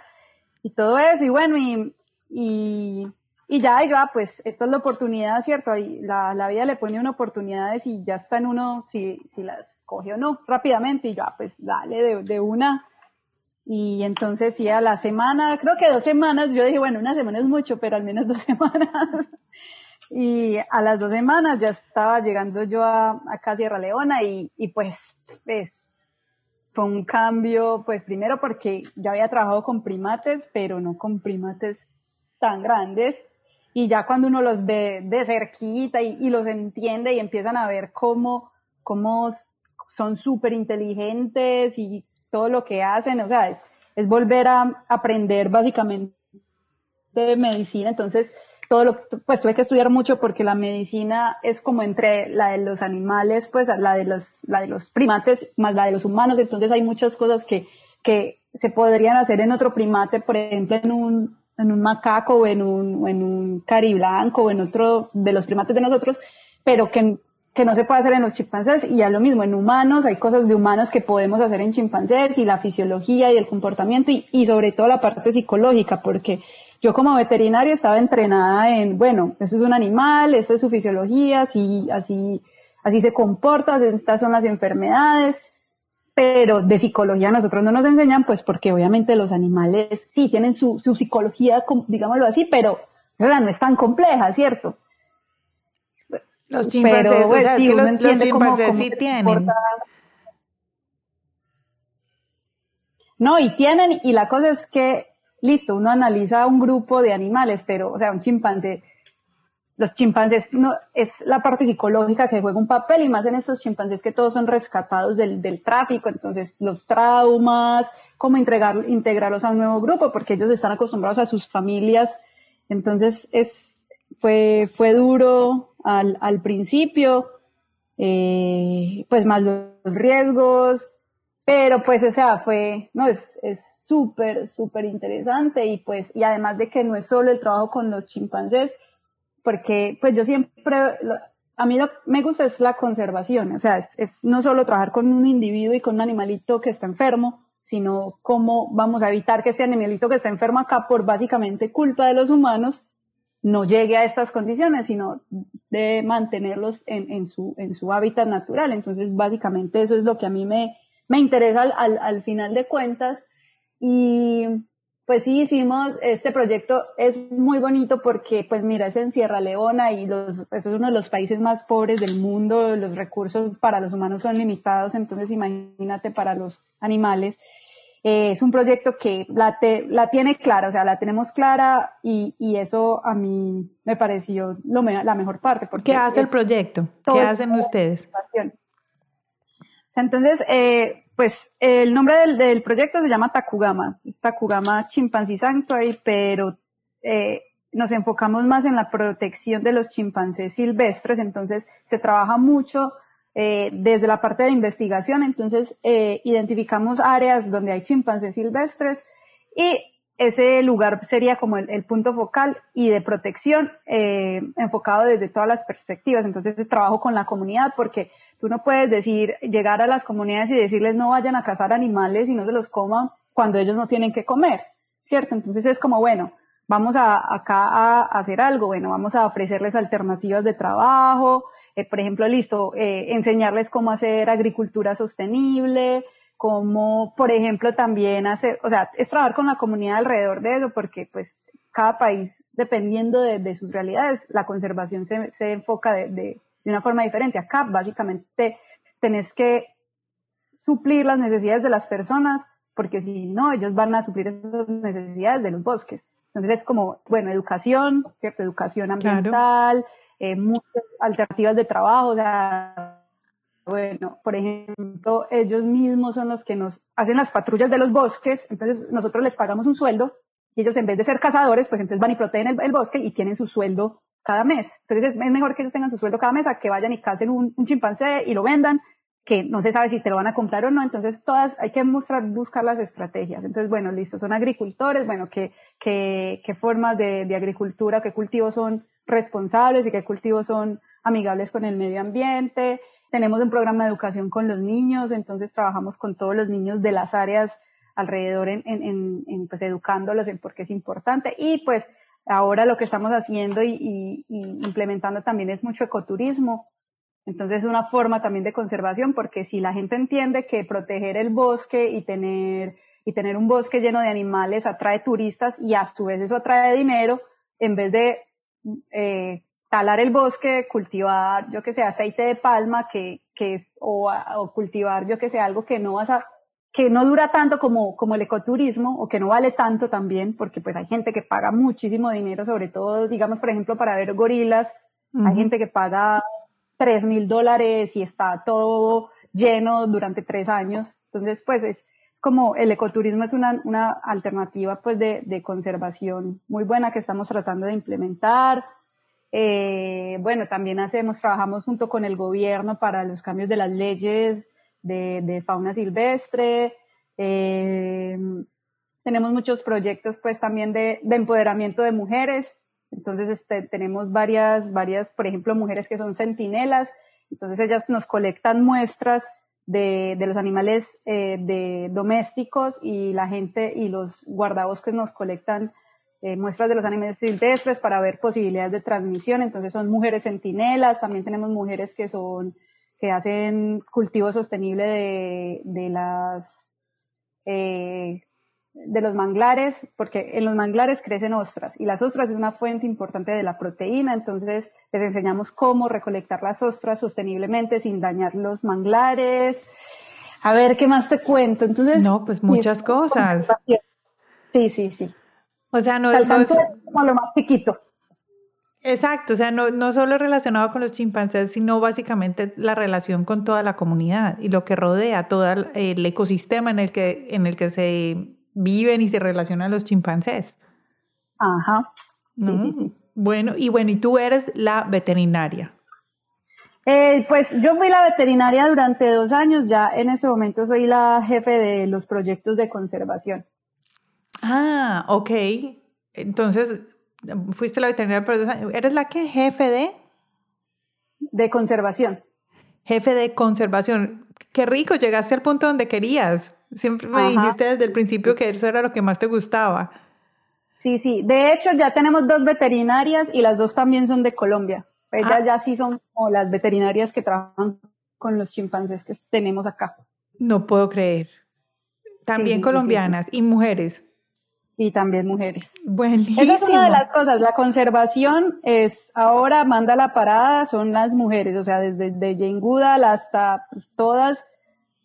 y todo eso, y bueno, y, y, y ya, y ya, pues esta es la oportunidad, ¿cierto? Y la, la vida le pone una oportunidades y ya está en uno si, si las coge o no, rápidamente, y ya, pues dale de una y entonces sí, a la semana, creo que dos semanas, yo dije, bueno, una semana es mucho, pero al menos dos semanas. y a las dos semanas ya estaba llegando yo a, a Sierra Leona y, y pues, pues fue un cambio, pues primero porque yo había trabajado con primates, pero no con primates tan grandes. Y ya cuando uno los ve de cerquita y, y los entiende y empiezan a ver cómo, cómo son súper inteligentes y todo lo que hacen, o sea, es, volver a aprender básicamente de medicina, entonces todo lo pues tuve que estudiar mucho porque la medicina es como entre la de los animales, pues la de los, la de los primates más la de los humanos, entonces hay muchas cosas que, que se podrían hacer en otro primate, por ejemplo, en un, en un macaco o en un, o en un cariblanco o en otro de los primates de nosotros, pero que que no se puede hacer en los chimpancés y ya lo mismo, en humanos hay cosas de humanos que podemos hacer en chimpancés y la fisiología y el comportamiento y, y sobre todo la parte psicológica, porque yo como veterinario estaba entrenada en, bueno, eso es un animal, esta es su fisiología, así, así, así se comporta, estas son las enfermedades, pero de psicología nosotros no nos enseñan, pues porque obviamente los animales sí tienen su, su psicología, digámoslo así, pero o sea, no es tan compleja, ¿cierto? Los chimpancés, o sea, es que los, chimpancés sí tienen. No, y tienen, y la cosa es que, listo, uno analiza un grupo de animales, pero, o sea, un chimpancé, los chimpancés, no, es la parte psicológica que juega un papel, y más en estos chimpancés que todos son rescatados del, del tráfico, entonces los traumas, cómo integrar, integrarlos a un nuevo grupo, porque ellos están acostumbrados a sus familias, entonces es, fue, fue duro, al, al principio, eh, pues más los riesgos, pero pues, o sea, fue, no, es súper, súper interesante y pues, y además de que no es solo el trabajo con los chimpancés, porque pues yo siempre, a mí lo me gusta es la conservación, o sea, es, es no solo trabajar con un individuo y con un animalito que está enfermo, sino cómo vamos a evitar que este animalito que está enfermo acá por básicamente culpa de los humanos, no llegue a estas condiciones, sino de mantenerlos en, su, hábitat natural. Entonces, básicamente eso es lo que a mí me, me interesa al, al, final de cuentas. Y pues sí, hicimos este proyecto, es muy bonito porque, pues mira, es en Sierra Leona y los, es uno de los países más pobres del mundo, los recursos para los humanos son limitados, entonces imagínate para los animales. Eh, es un proyecto que la, la tiene clara, o sea, la tenemos clara y, y eso a mí me pareció lo la mejor parte. Porque ¿Qué hace el proyecto? ¿Qué hacen ustedes? Entonces, eh, pues el nombre del, del, proyecto se llama Takugama, es Takugama Chimpanzee Sanctuary, pero eh, nos enfocamos más en la protección de los chimpancés silvestres, entonces se trabaja mucho eh, desde la parte de investigación, entonces eh, identificamos áreas donde hay chimpancés silvestres y ese lugar sería como el, punto focal y de protección eh, enfocado desde todas las perspectivas. Entonces trabajo con la comunidad porque tú no puedes decir, llegar a las comunidades y decirles no vayan a cazar animales y no se los coman cuando ellos no tienen que comer, ¿cierto? Entonces es como, bueno, vamos a, acá a hacer algo, bueno, vamos a ofrecerles alternativas de trabajo, eh, por ejemplo, listo, eh, enseñarles cómo hacer agricultura sostenible, cómo, por ejemplo, también hacer, o sea, es trabajar con la comunidad alrededor de eso, porque pues cada país, dependiendo de, de sus realidades, la conservación se, se enfoca de, de, de, una forma diferente. Acá, básicamente, tenés que suplir las necesidades de las personas, porque si no, ellos van a suplir esas necesidades de los bosques. Entonces es como, bueno, educación, ¿cierto? Educación ambiental, eh, muchas alternativas de trabajo, o sea, bueno, por ejemplo, ellos mismos son los que nos hacen las patrullas de los bosques, entonces nosotros les pagamos un sueldo y ellos en vez de ser cazadores, pues entonces van y protegen el, bosque y tienen su sueldo cada mes. Entonces es, mejor que ellos tengan su sueldo cada mes a que vayan y casen un, chimpancé y lo vendan, que no se sabe si te lo van a comprar o no. Entonces todas hay que buscar las estrategias. Entonces, bueno, listo, son agricultores, bueno, qué, qué, qué formas de, de agricultura, qué cultivos son responsables y qué cultivos son amigables con el medio ambiente. Tenemos un programa de educación con los niños, entonces trabajamos con todos los niños de las áreas alrededor en, pues educándolos en por qué es importante. Y pues ahora lo que estamos haciendo y, y implementando también es mucho ecoturismo. Entonces es una forma también de conservación porque si la gente entiende que proteger el bosque y tener, y tener un bosque lleno de animales atrae turistas y a su vez eso atrae dinero, en vez de eh, talar el bosque, cultivar, yo que sé, aceite de palma, que, que es, o, o, cultivar, yo que sé, algo que no vas a, que no dura tanto como, como el ecoturismo, o que no vale tanto también, porque pues hay gente que paga muchísimo dinero, sobre todo, digamos, por ejemplo, para ver gorilas, hay gente que paga tres mil dólares y está todo lleno durante tres años. Entonces, pues es, como el ecoturismo es una, una alternativa pues de, de, conservación muy buena que estamos tratando de implementar. Eh, bueno, también hacemos, trabajamos junto con el gobierno para los cambios de las leyes de, de fauna silvestre. Eh, tenemos muchos proyectos pues también de, de empoderamiento de mujeres. Entonces este, tenemos varias, varias, por ejemplo, mujeres que son centinelas Entonces ellas nos colectan muestras de, de los animales eh, de domésticos y la gente y los guardabosques nos colectan eh, muestras de los animales silvestres para ver posibilidades de transmisión. Entonces son mujeres centinelas, también tenemos mujeres que son que hacen cultivo sostenible de, de las eh, de los manglares, porque en los manglares crecen ostras y las ostras es una fuente importante de la proteína, entonces les enseñamos cómo recolectar las ostras sosteniblemente sin dañar los manglares. A ver, ¿qué más te cuento? Entonces, no, pues muchas cosas. Sí, sí, sí. O sea, no, es como lo más chiquito. Exacto, o sea, no, no solo relacionado con los chimpancés, sino básicamente la relación con toda la comunidad y lo que rodea todo el ecosistema en el que, en el que se viven y se relacionan los chimpancés. Ajá. Sí, sí, sí. Bueno, y bueno, y tú eres la veterinaria. Eh, pues yo fui la veterinaria durante dos años, ya en ese momento soy la jefe de los proyectos de conservación. Ah, ok. Entonces, fuiste la veterinaria por dos años. ¿Eres la que jefe de? De conservación. Jefe de conservación. Qué rico, llegaste al punto donde querías. Siempre me dijiste desde el principio que eso era lo que más te gustaba. Sí, sí. De hecho, ya tenemos dos veterinarias y las dos también son de Colombia. Ellas ah. ya sí son como las veterinarias que trabajan con los chimpancés que tenemos acá. No puedo creer. También colombianas y mujeres. Y también mujeres. Buenísimo. Esa es una de las cosas. La conservación es ahora manda la parada, son las mujeres, o sea, desde de Jane Goodall hasta todas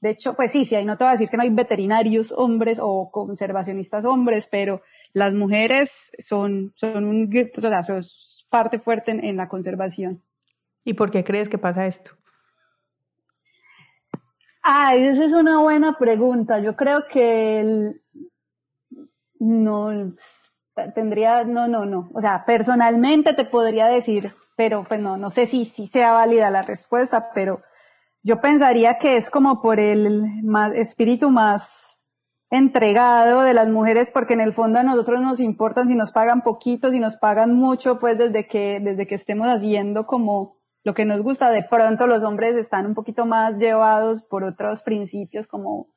de hecho, pues sí, sí, ahí no te voy a decir que no hay veterinarios hombres o conservacionistas hombres, pero las mujeres son, son un, o sea, son parte fuerte en, la conservación. ¿Y por qué crees que pasa esto? Ah, esa es una buena pregunta. Yo creo que no tendría, no, no, no. O sea, personalmente te podría decir, pero pues no, no sé si, si sea válida la respuesta, pero yo pensaría que es como por el más, espíritu más entregado de las mujeres, porque en el fondo a nosotros nos importan si nos pagan poquito, si nos pagan mucho, pues desde que, desde que estemos haciendo como lo que nos gusta, de pronto los hombres están un poquito más llevados por otros principios como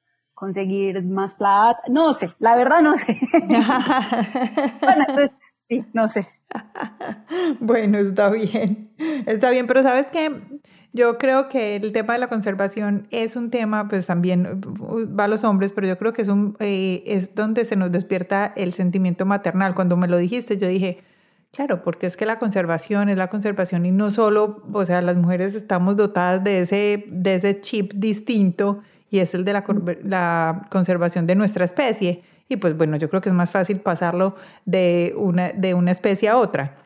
conseguir más plata, no sé, la verdad no sé. bueno, pues, sí, no sé. Bueno, está bien, está bien, pero sabes que yo creo que el tema de la conservación es un tema, pues también uh, va a los hombres, pero yo creo que es, un, eh, es donde se nos despierta el sentimiento maternal. Cuando me lo dijiste, yo dije, claro, porque es que la conservación es la conservación y no solo, o sea, las mujeres estamos dotadas de ese, de ese chip distinto y es el de la, la conservación de nuestra especie. Y pues bueno, yo creo que es más fácil pasarlo de una, de una especie a otra.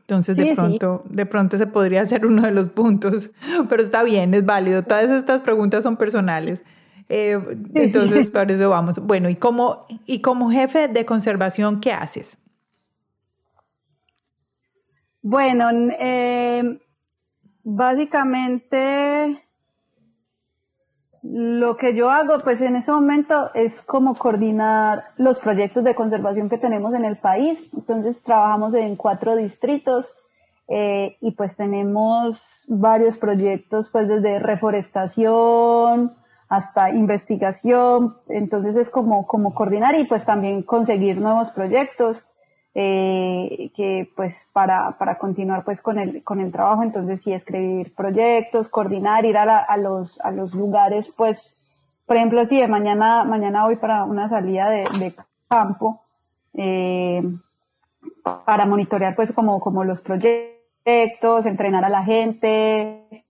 Entonces, de pronto, de pronto se podría ser uno de los puntos, pero está bien, es válido. Todas estas preguntas son personales. Eh, entonces, para eso vamos. Bueno, ¿y como, y como jefe de conservación, qué haces? Bueno, eh, básicamente lo que yo hago, pues en ese momento es como coordinar los proyectos de conservación que tenemos en el país. Entonces trabajamos en cuatro distritos eh, y pues tenemos varios proyectos, pues desde reforestación hasta investigación. Entonces es como, como coordinar y pues también conseguir nuevos proyectos eh, que pues para, para continuar pues con el, con el trabajo, entonces sí escribir proyectos, coordinar, ir a, a, los, a los lugares pues, por ejemplo, si de mañana, mañana voy para una salida de, campo, eh, para monitorear pues como, como los proyectos, entrenar a la gente,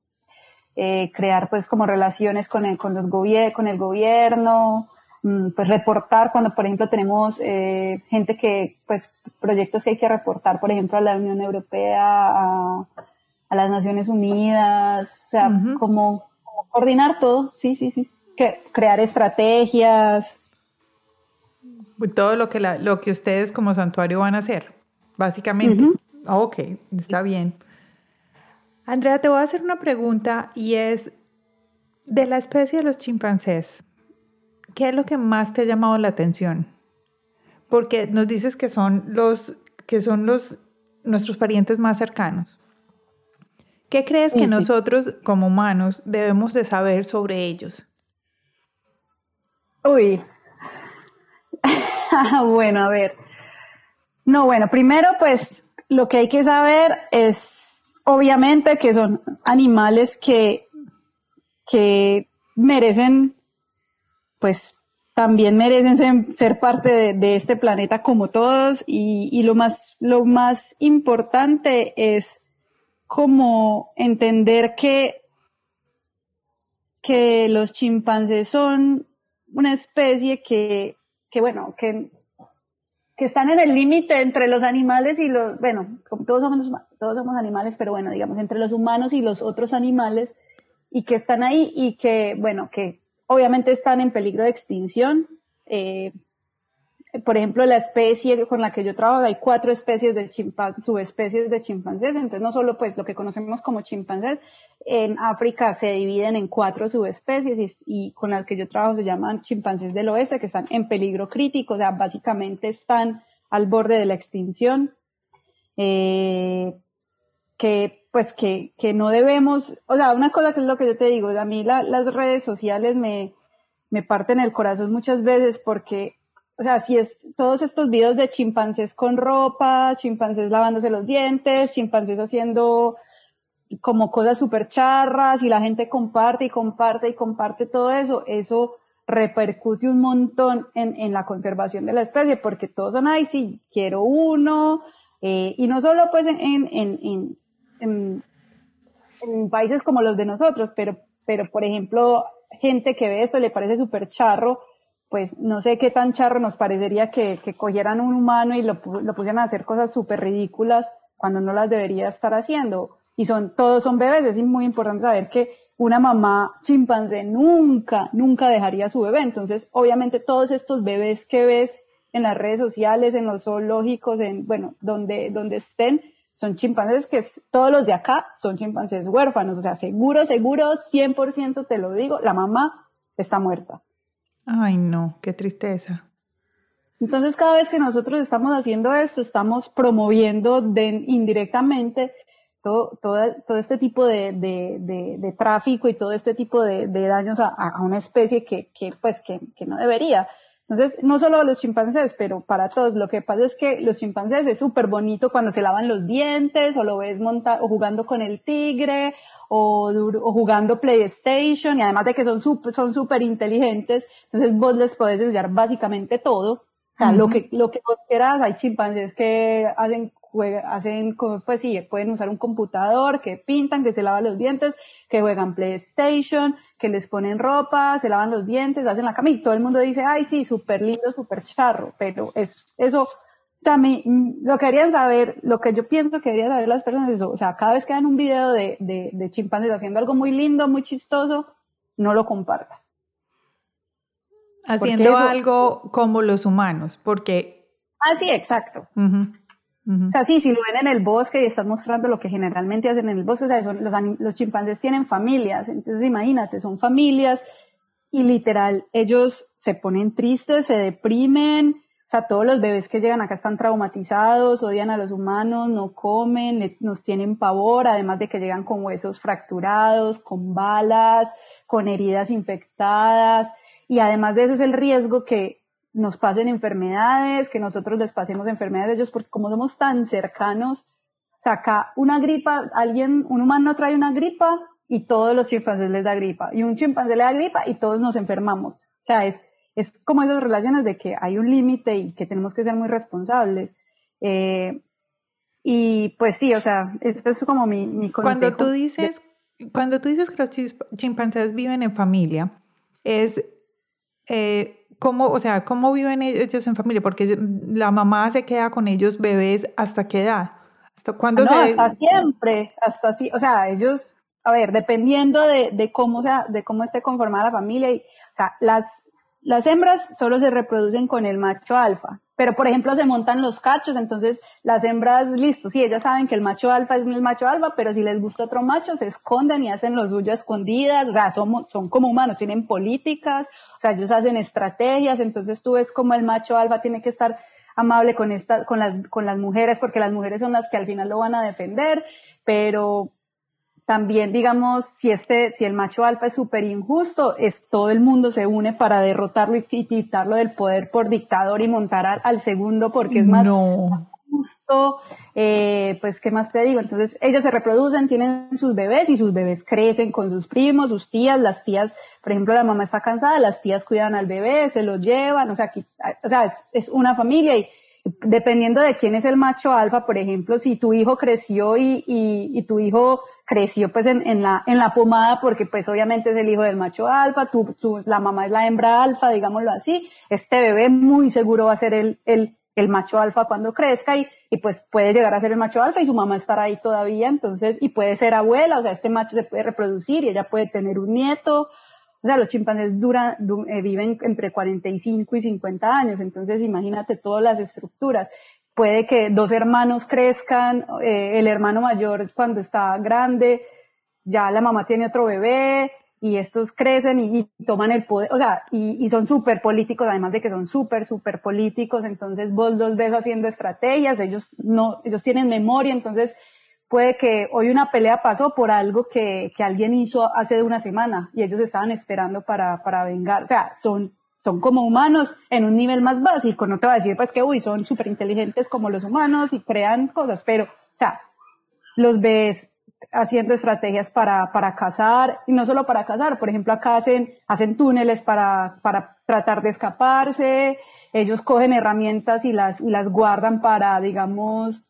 eh, crear pues como relaciones con el, con los con el gobierno, pues reportar cuando por ejemplo tenemos eh, gente que pues proyectos que hay que reportar por ejemplo a la Unión Europea a, las Naciones Unidas o sea como, coordinar todo sí sí sí que crear estrategias. Todo lo que la, lo que ustedes como santuario van a hacer básicamente. Ok está bien. Andrea te voy a hacer una pregunta y es de la especie de los chimpancés ¿qué es lo que más te ha llamado la atención? Porque nos dices que son los que son los nuestros parientes más cercanos. ¿Qué crees que nosotros como humanos debemos de saber sobre ellos? Uy. bueno, a ver. No, bueno, primero pues lo que hay que saber es obviamente que son animales que, que merecen pues también merecen ser, parte de, este planeta como todos. Y, lo, más, lo más importante es como entender que, que los chimpancés son una especie que, que bueno, que, que están en el límite entre los animales y los, bueno, todos somos, todos somos animales, pero bueno, digamos, entre los humanos y los otros animales, y que están ahí y que, bueno, que obviamente están en peligro de extinción. Eh, por ejemplo, la especie con la que yo trabajo, hay cuatro especies de chimpancés, subespecies de chimpancés, entonces no solo pues lo que conocemos como chimpancés, en África se dividen en cuatro subespecies y, con las que yo trabajo se llaman chimpancés del oeste, que están en peligro crítico, o sea, básicamente están al borde de la extinción, eh, que pues que, que, no debemos, o sea, una cosa que es lo que yo te digo, a mí las redes sociales me, me parten el corazón muchas veces porque, o sea, si es todos estos videos de chimpancés con ropa, chimpancés lavándose los dientes, chimpancés haciendo como cosas súper charras y la gente comparte y comparte y comparte todo eso, eso repercute un montón en, en la conservación de la especie porque todos son, ay, sí, quiero uno, eh, y no solo pues en, en, en, en, países como los de nosotros, pero, pero por ejemplo, gente que ve esto le parece súper charro, pues no sé qué tan charro nos parecería que, que cogieran un humano y lo, lo pusieran a hacer cosas súper ridículas cuando no las debería estar haciendo. Y son, todos son bebés, es muy importante saber que una mamá chimpancé nunca, nunca dejaría a su bebé. Entonces, obviamente todos estos bebés que ves en las redes sociales, en los zoológicos, en, bueno, donde, donde estén, son chimpancés que todos los de acá son chimpancés huérfanos, o sea, seguro, seguro, 100% te lo digo, la mamá está muerta. Ay, no, qué tristeza. Entonces, cada vez que nosotros estamos haciendo esto, estamos promoviendo indirectamente todo, todo, este tipo de, de, tráfico y todo este tipo de, daños a, a, una especie que, que pues, que, que no debería. Entonces, no solo los chimpancés, pero para todos. Lo que pasa es que los chimpancés es súper bonito cuando se lavan los dientes, o lo ves montar, o jugando con el tigre, o, o jugando PlayStation, y además de que son súper son super inteligentes, entonces vos les podés enseñar básicamente todo. O sea, lo que, lo que vos quieras, hay chimpancés que hacen juega, hacen, pues sí, pueden usar un computador, que pintan, que se lavan los dientes, que juegan PlayStation, que les ponen ropa, se lavan los dientes, hacen la cama y todo el mundo dice, ay, sí, súper lindo, súper charro, pero eso, eso, o sea, mí, lo que querían saber, lo que yo pienso que deberían saber las personas es eso, o sea, cada vez que ven un video de, de, de chimpancés haciendo algo muy lindo, muy chistoso, no lo compartan. Haciendo algo como los humanos, porque... Ah, sí, exacto. O sea, sí, si lo ven en el bosque y están mostrando lo que generalmente hacen en el bosque, o sea, los, los chimpancés tienen familias, entonces imagínate, son familias y literal, ellos se ponen tristes, se deprimen, o sea, todos los bebés que llegan acá están traumatizados, odian a los humanos, no comen, nos tienen pavor, además de que llegan con huesos fracturados, con balas, con heridas infectadas, y además de eso es el riesgo que nos pasen enfermedades, que nosotros les pasemos enfermedades a ellos, porque como somos tan cercanos, o sea, acá una gripa, alguien, un humano trae una gripa y todos los chimpancés les da gripa, y un chimpancé le da gripa y todos nos enfermamos. O sea, es, es como esas relaciones de que hay un límite y que tenemos que ser muy responsables. Eh, y pues sí, o sea, este es como mi, mi Cuando tú dices, cuando tú dices que los chimpancés viven en familia, es eh, ¿Cómo, o sea, cómo viven ellos en familia? Porque la mamá se queda con ellos bebés hasta qué edad? ¿Hasta cuándo no, hasta siempre, hasta así, o sea, ellos, a ver, dependiendo de, de cómo sea, de cómo esté conformada la familia, y, o sea, las, las hembras solo se reproducen con el macho alfa, pero por ejemplo se montan los cachos, entonces las hembras, listo, sí, ellas saben que el macho alfa es el macho alfa, pero si les gusta otro macho, se esconden y hacen lo suyo escondidas, o sea, somos, son como humanos, tienen políticas, o sea, ellos hacen estrategias, entonces tú ves como el macho alfa tiene que estar amable con esta, con las, con las mujeres, porque las mujeres son las que al final lo van a defender, pero también, digamos, si este, si el macho alfa es súper injusto, es todo el mundo se une para derrotarlo y quitarlo del poder por dictador y montar al, segundo porque es más justo. Eh, pues, ¿qué más te digo? Entonces, ellos se reproducen, tienen sus bebés y sus bebés crecen con sus primos, sus tías, las tías, por ejemplo, la mamá está cansada, las tías cuidan al bebé, se lo llevan, o sea, aquí, o sea, es, es una familia y dependiendo de quién es el macho alfa, por ejemplo, si tu hijo creció y, y, y tu hijo creció pues en, en, la, en la pomada porque pues obviamente es el hijo del macho alfa, tu, tu, la mamá es la hembra alfa, digámoslo así, este bebé muy seguro va a ser el, el, el macho alfa cuando crezca y, y pues puede llegar a ser el macho alfa y su mamá estará ahí todavía, entonces, y puede ser abuela, o sea, este macho se puede reproducir y ella puede tener un nieto, o sea, los chimpancés duran, eh, viven entre 45 y 50 años, entonces imagínate todas las estructuras. Puede que dos hermanos crezcan, eh, el hermano mayor cuando está grande, ya la mamá tiene otro bebé, y estos crecen y, toman el poder, o sea, y, y son súper políticos, además de que son súper, súper políticos, entonces vos los ves haciendo estrategias, ellos no, ellos tienen memoria, entonces puede que hoy una pelea pasó por algo que, que alguien hizo hace de una semana y ellos estaban esperando para, para vengar. O sea, son, son como humanos en un nivel más básico. No te voy a decir pues que, uy, son súper inteligentes como los humanos y crean cosas, pero, o sea, los ves haciendo estrategias para, para cazar, y no solo para cazar, por ejemplo, acá hacen, hacen túneles para, para tratar de escaparse, ellos cogen herramientas y las, y las guardan para, digamos,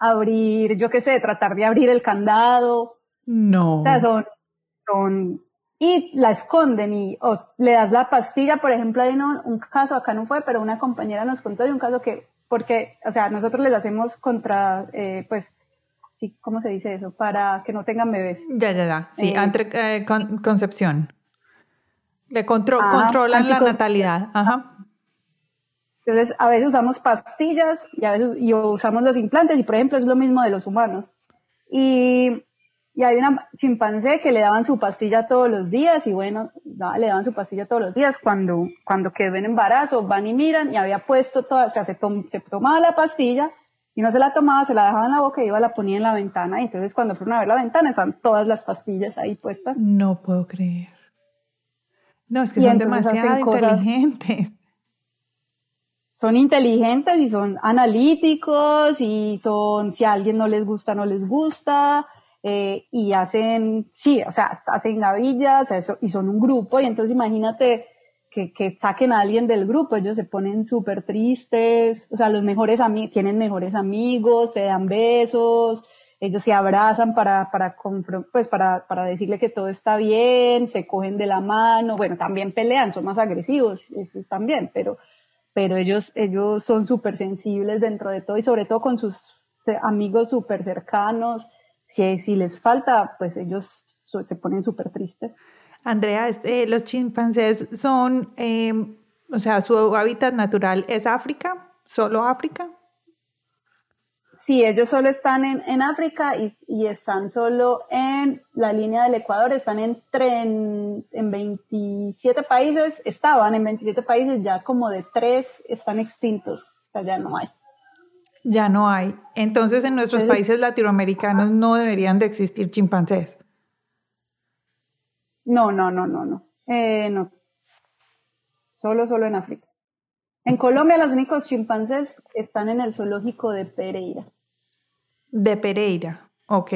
abrir, yo qué sé, tratar de abrir el candado. No. O sea, son, son, y la esconden y o le das la pastilla, por ejemplo, hay un, un caso, acá no fue, pero una compañera nos contó de un caso que, porque, o sea, nosotros les hacemos contra, eh, pues, ¿cómo se dice eso? Para que no tengan bebés. Ya, ya, ya. Sí, entre, eh, eh, con, concepción. Le contro ah, controlan la natalidad. Ajá. Entonces, a veces usamos pastillas y a veces y usamos los implantes y, por ejemplo, es lo mismo de los humanos. Y, y hay una chimpancé que le daban su pastilla todos los días y bueno, le daban su pastilla todos los días. Cuando, cuando quedó en embarazo, van y miran y había puesto toda, o sea, se, se tomaba la pastilla y no se la tomaba, se la dejaba en la boca y iba, la ponía en la ventana. Y entonces cuando fueron a ver la ventana, están todas las pastillas ahí puestas. No puedo creer. No, es que son demasiado inteligentes son inteligentes y son analíticos y son, si a alguien no les gusta, no les gusta, eh, y hacen, sí, o sea, hacen gavillas eso, y son un grupo, y entonces imagínate que, que saquen a alguien del grupo, ellos se ponen súper tristes, o sea, los mejores amigos, tienen mejores amigos, se dan besos, ellos se abrazan para, para, pues para, para decirle que todo está bien, se cogen de la mano, bueno, también pelean, son más agresivos, eso también, pero, pero ellos, ellos son súper sensibles dentro de todo y sobre todo con sus amigos súper cercanos. Si, si les falta, pues ellos se ponen súper tristes. Andrea, este, los chimpancés son, em, o sea, su hábitat natural es África, solo África. Sí, ellos solo están en, en África y, y, están solo en la línea del Ecuador, están en, en, 27 países, estaban en 27 países, ya como de tres están extintos, o sea, ya no hay. Ya no hay. Entonces en nuestros países latinoamericanos no deberían de existir chimpancés. No, no, no, no, no. Eh, no. Solo, solo en África. En Colombia los únicos chimpancés están en el zoológico de Pereira. De Pereira, ok.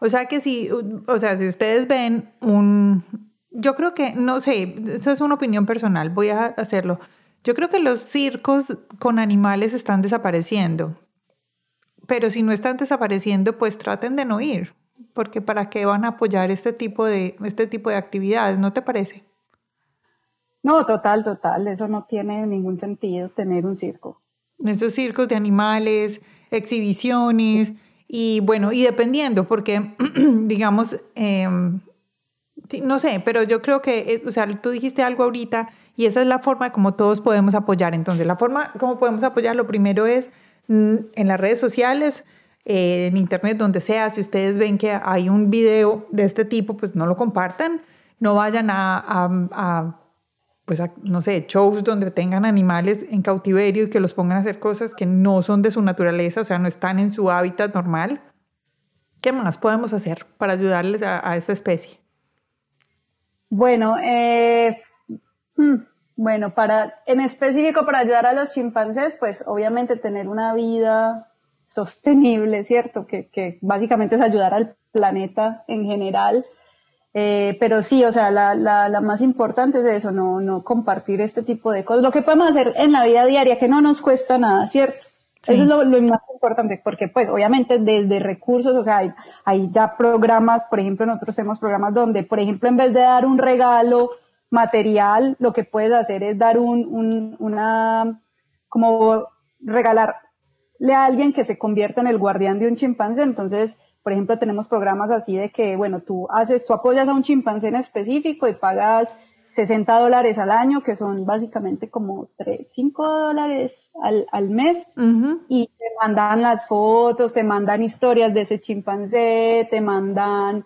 O sea que si, o sea, si ustedes ven un, yo creo que, no sé, esa es una opinión personal, voy a hacerlo. Yo creo que los circos con animales están desapareciendo. Pero si no están desapareciendo, pues traten de no ir, porque para qué van a apoyar este tipo de, este tipo de actividades, ¿no te parece? No, total, total. Eso no tiene ningún sentido tener un circo. Esos circos de animales, exhibiciones y bueno, y dependiendo, porque digamos, em, no sé, pero yo creo que, eh, o sea, tú dijiste algo ahorita y esa es la forma como todos podemos apoyar. Entonces, la forma como podemos apoyar, lo primero es mm, en las redes sociales, eh, en internet, donde sea, si ustedes ven que hay un video de este tipo, pues no lo compartan, no vayan a pues, no sé, shows donde tengan animales en cautiverio y que los pongan a hacer cosas que no son de su naturaleza, o sea, no están en su hábitat normal. ¿Qué más podemos hacer para ayudarles a, esta especie? Bueno, eh, hmm, bueno, para, en específico para ayudar a los chimpancés, pues obviamente tener una vida sostenible, ¿cierto? Que básicamente es ayudar al planeta en general. Eh, pero sí, o sea, la, la, la, más importante es eso, no, no compartir este tipo de cosas. Lo que podemos hacer en la vida diaria, que no nos cuesta nada, ¿cierto? Eso es lo, más importante, porque pues obviamente desde recursos, o sea, hay, hay, ya programas, por ejemplo, nosotros tenemos programas donde, por ejemplo, en vez de dar un regalo material, lo que puedes hacer es dar un, un una, como regalarle a alguien que se convierta en el guardián de un chimpancé. Entonces, por ejemplo, tenemos programas así de que, bueno, tú haces, tú apoyas a un chimpancé en específico y pagas 60 dólares al año, que son básicamente como 3, 5 dólares al, al mes, y te mandan las fotos, te mandan historias de ese chimpancé, te mandan,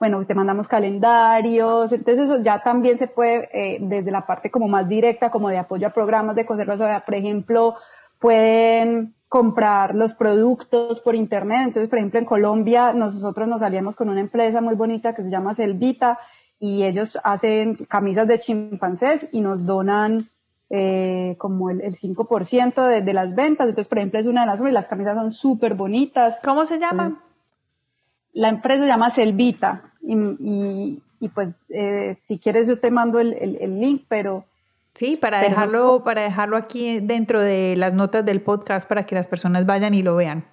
bueno, te mandamos calendarios, entonces eso ya también se puede, eh, desde la parte como más directa, como de apoyo a programas de conservación, por ejemplo, pueden comprar los productos por internet. Entonces, por ejemplo, en Colombia nosotros nos salíamos con una empresa muy bonita que se llama Selvita y ellos hacen camisas de chimpancés y nos donan eh, como el, el 5% de, de, las ventas. Entonces, por ejemplo, es una de las, las camisas son súper bonitas. ¿Cómo se llama? la empresa se llama Selvita y, y, y pues eh, si quieres yo te mando el, el, el link, pero Sí, para dejarlo, para dejarlo aquí dentro de las notas del podcast para que las personas vayan y lo vean.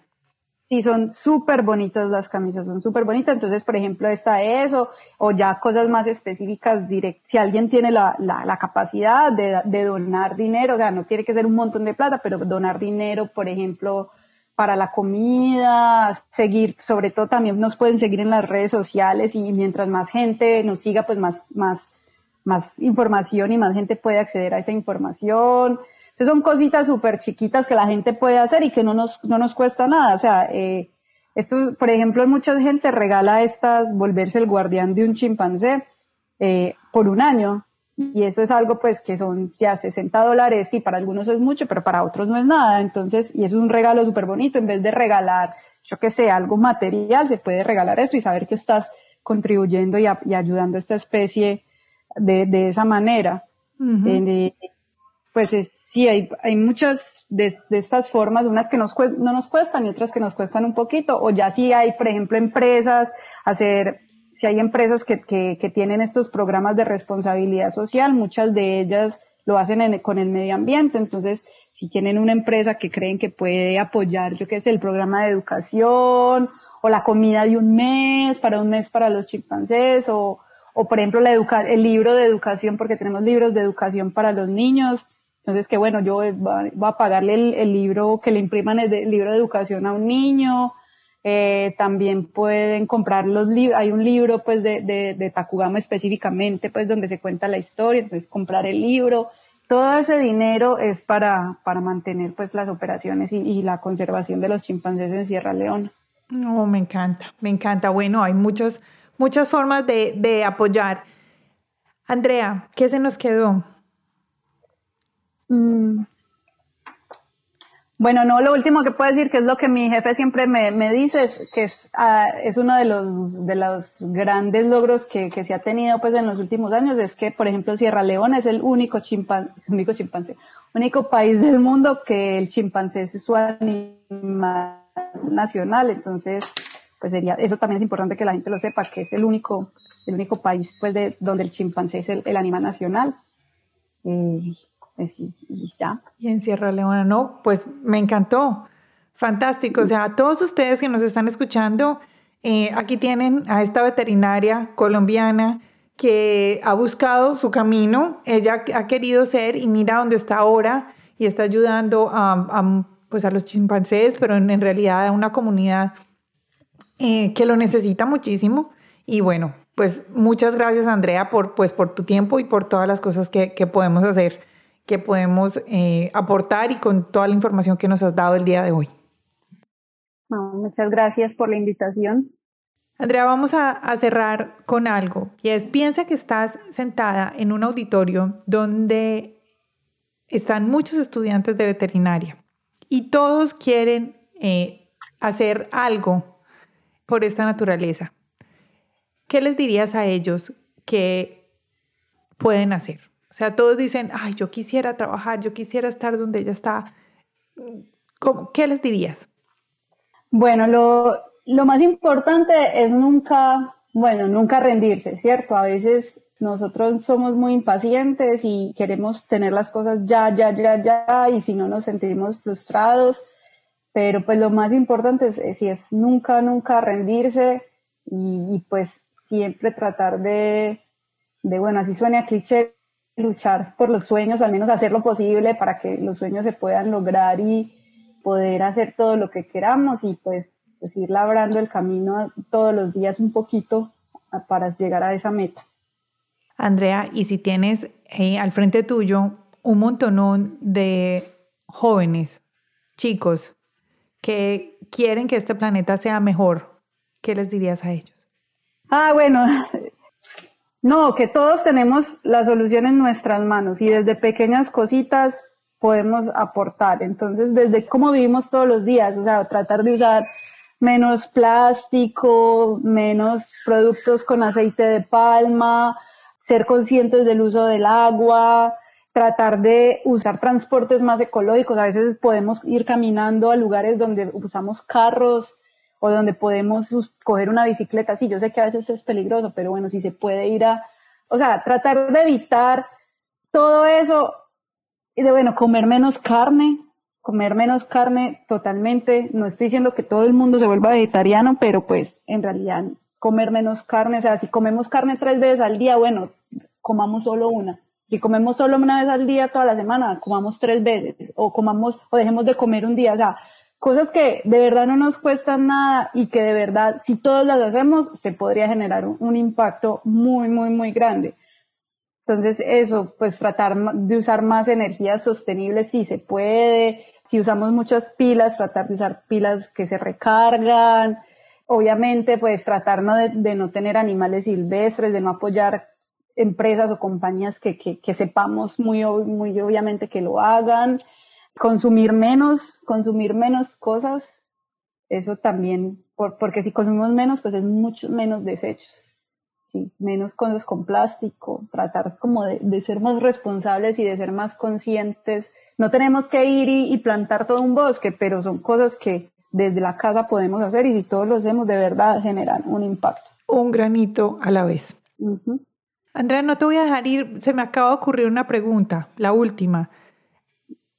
Sí, son súper bonitas las camisas, son súper bonitas. Entonces, por ejemplo, está eso, o ya cosas más específicas, direct, si alguien tiene la, la, la capacidad de, de, donar dinero, o sea, no tiene que ser un montón de plata, pero donar dinero, por ejemplo, para la comida, seguir, sobre todo también nos pueden seguir en las redes sociales y mientras más gente nos siga, pues más, más más información y más gente puede acceder a esa información. Entonces son cositas súper chiquitas que la gente puede hacer y que no nos, no nos cuesta nada. O sea, eh, esto, por ejemplo, mucha gente regala estas, volverse el guardián de un chimpancé eh, por un año. Y eso es algo pues que son ya 60 dólares, sí, para algunos es mucho, pero para otros no es nada. Entonces, y es un regalo súper bonito. En vez de regalar, yo que sé, algo material, se puede regalar esto y saber que estás contribuyendo y, y ayudando a esta especie de, de esa manera. Eh, pues sí, hay, hay muchas de, de, estas formas, unas que nos no nos cuestan y otras que nos cuestan un poquito, o ya si hay, por ejemplo, empresas, hacer, si hay empresas que, que, que tienen estos programas de responsabilidad social, muchas de ellas lo hacen con el medio ambiente, entonces si tienen una empresa que creen que puede apoyar, yo qué sé, el programa de educación, o la comida de un mes, para un mes para los chimpancés, o, o por ejemplo el libro de educación, porque tenemos libros de educación para los niños. Entonces, que bueno, yo voy a pagarle el, libro que le impriman el, libro de educación a un niño. Eh, también pueden comprar los libros, hay un libro pues de, de, de Takugama específicamente pues donde se cuenta la historia, entonces comprar el libro, todo ese dinero es para, para mantener pues las operaciones y, y, la conservación de los chimpancés en Sierra Leona. No, me encanta, me encanta. Bueno, hay muchos, muchas formas de, de apoyar. Andrea, ¿qué se nos quedó? Mm. Bueno, no, lo último que puedo decir, que es lo que mi jefe siempre me, me dice, es que es, uh, es, uno de los, de los grandes logros que, que, se ha tenido pues en los últimos años, es que, por ejemplo, Sierra Leona es el único chimpancé, único chimpancé, único país del mundo que el chimpancé es su animal nacional, entonces, pues sería, eso también es importante que la gente lo sepa, que es el único, el único país pues de, donde el chimpancé es el, el animal nacional. Eh, pues, y, y, ya. Y en Sierra Leona, no, pues me encantó. Fantástico. O sea, a todos ustedes que nos están escuchando, eh, aquí tienen a esta veterinaria colombiana que ha buscado su camino, ella ha querido ser y mira dónde está ahora y está ayudando a, a pues a los chimpancés, pero en realidad a una comunidad eh, que lo necesita muchísimo. Y bueno, pues muchas gracias Andrea por, pues, por tu tiempo y por todas las cosas que, que podemos hacer, que podemos eh, aportar y con toda la información que nos has dado el día de hoy. No, muchas gracias por la invitación. Andrea, vamos a, a, cerrar con algo, y es, piensa que estás sentada en un auditorio donde están muchos estudiantes de veterinaria y todos quieren eh, hacer algo por esta naturaleza, ¿qué les dirías a ellos que pueden hacer? O sea, todos dicen, ay, yo quisiera trabajar, yo quisiera estar donde ella está. ¿Qué les dirías? Bueno, lo, lo más importante es nunca, bueno, nunca rendirse, ¿cierto? A veces nosotros somos muy impacientes y queremos tener las cosas ya, ya, ya, ya, y si no nos sentimos frustrados. Pero pues lo más importante es, es nunca, nunca rendirse y, pues siempre tratar de, de, bueno, así suena cliché, luchar por los sueños, al menos hacer lo posible para que los sueños se puedan lograr y poder hacer todo lo que queramos y pues, pues ir labrando el camino todos los días un poquito para llegar a esa meta. Andrea, y si tienes eh, al frente tuyo un montonón de jóvenes, chicos, que quieren que este planeta sea mejor, ¿qué les dirías a ellos? Ah, bueno, no, que todos tenemos la solución en nuestras manos y desde pequeñas cositas podemos aportar. Entonces, desde cómo vivimos todos los días, o sea, tratar de usar menos plástico, menos productos con aceite de palma, ser conscientes del uso del agua, tratar de usar transportes más ecológicos. A veces podemos ir caminando a lugares donde usamos carros o donde podemos coger una bicicleta. Sí, yo sé que a veces es peligroso, pero bueno, si se puede ir a, o sea, tratar de evitar todo eso y de, bueno, comer menos carne, comer menos carne totalmente. No estoy diciendo que todo el mundo se vuelva vegetariano, pero pues en realidad comer menos carne, o sea, si comemos carne tres veces al día, bueno, comamos solo una. Si comemos solo una vez al día toda la semana, comamos tres veces, o comamos, o dejemos de comer un día, o sea, cosas que de verdad no nos cuestan nada y que de verdad, si todas las hacemos, se podría generar un, impacto muy, muy, muy grande. Entonces, eso, pues tratar de usar más energías sostenibles si se puede. Si usamos muchas pilas, tratar de usar pilas que se recargan obviamente, pues tratar de, no tener animales silvestres, de no apoyar empresas o compañías que, sepamos muy, muy obviamente que lo hagan, consumir menos, consumir menos cosas, eso también, porque si consumimos menos, pues es mucho menos desechos, ¿sí? menos cosas con plástico, tratar como de, ser más responsables y de ser más conscientes. No tenemos que ir y plantar todo un bosque, pero son cosas que, desde la casa podemos hacer y si todos lo hacemos de verdad generan un impacto. Un granito a la vez. Andrea, no te voy a dejar ir, se me acaba de ocurrir una pregunta, la última.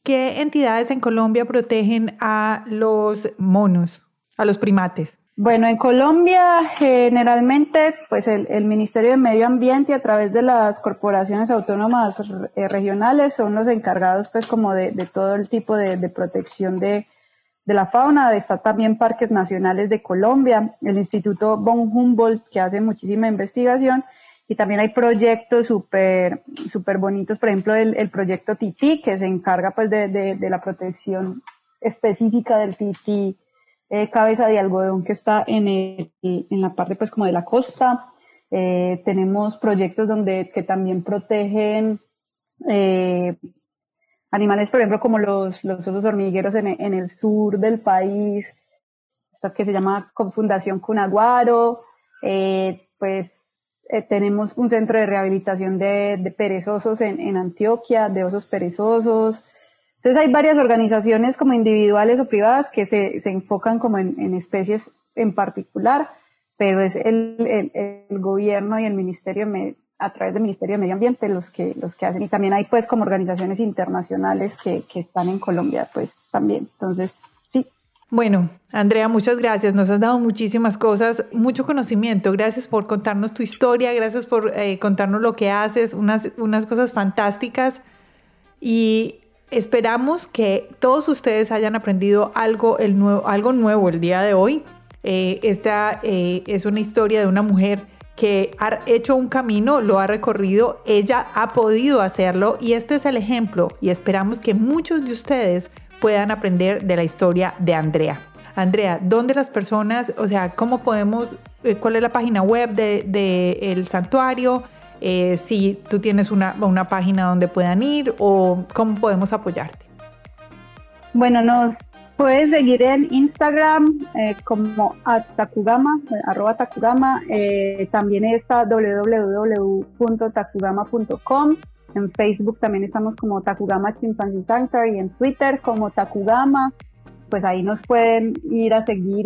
¿Qué entidades en Colombia protegen a los monos, a los primates? Bueno, en Colombia generalmente, pues el, Ministerio de Medio Ambiente a través de las corporaciones autónomas eh, regionales son los encargados, pues, como de, todo el tipo de protección de, de la fauna, está también Parques Nacionales de Colombia, el Instituto von Humboldt, que hace muchísima investigación, y también hay proyectos súper super bonitos, por ejemplo, el, proyecto Titi, que se encarga pues de, la protección específica del tití eh, cabeza de algodón que está en, en la parte pues como de la costa. Eh, tenemos proyectos donde que también protegen eh, animales, por ejemplo, como los, los osos hormigueros en, en, el sur del país, esta que se llama Fundación Cunaguaro, eh, pues eh, tenemos un centro de rehabilitación de, de perezosos en, en, Antioquia, de osos perezosos. Entonces hay varias organizaciones como individuales o privadas que se, se enfocan como en, especies en particular, pero es el, el, gobierno y el ministerio a través del Ministerio de Medio Ambiente los que, los que hacen. Y también hay pues como organizaciones internacionales que, que están en Colombia pues también. Entonces. Bueno, Andrea, muchas gracias. Nos has dado muchísimas cosas, mucho conocimiento. Gracias por contarnos tu historia, gracias por eh, contarnos lo que haces, unas, unas cosas fantásticas. Y esperamos que todos ustedes hayan aprendido algo, el nuevo, algo nuevo el día de hoy. Eh, esta eh, es una historia de una mujer que ha hecho un camino, lo ha recorrido, ella ha podido hacerlo y este es el ejemplo y esperamos que muchos de ustedes puedan aprender de la historia de Andrea. Andrea, ¿dónde las personas, o sea, cómo podemos, eh, cuál es la página web del de, santuario? Eh, si tú tienes una, una página donde puedan ir o cómo podemos apoyarte. Bueno, nos Puedes seguir en Instagram eh, como Takugama, arroba Takugama. También está www.takugama.com. En Facebook también estamos como Takugama Chimpanzee Sanctuary y en Twitter como Takugama. Pues ahí nos pueden ir a seguir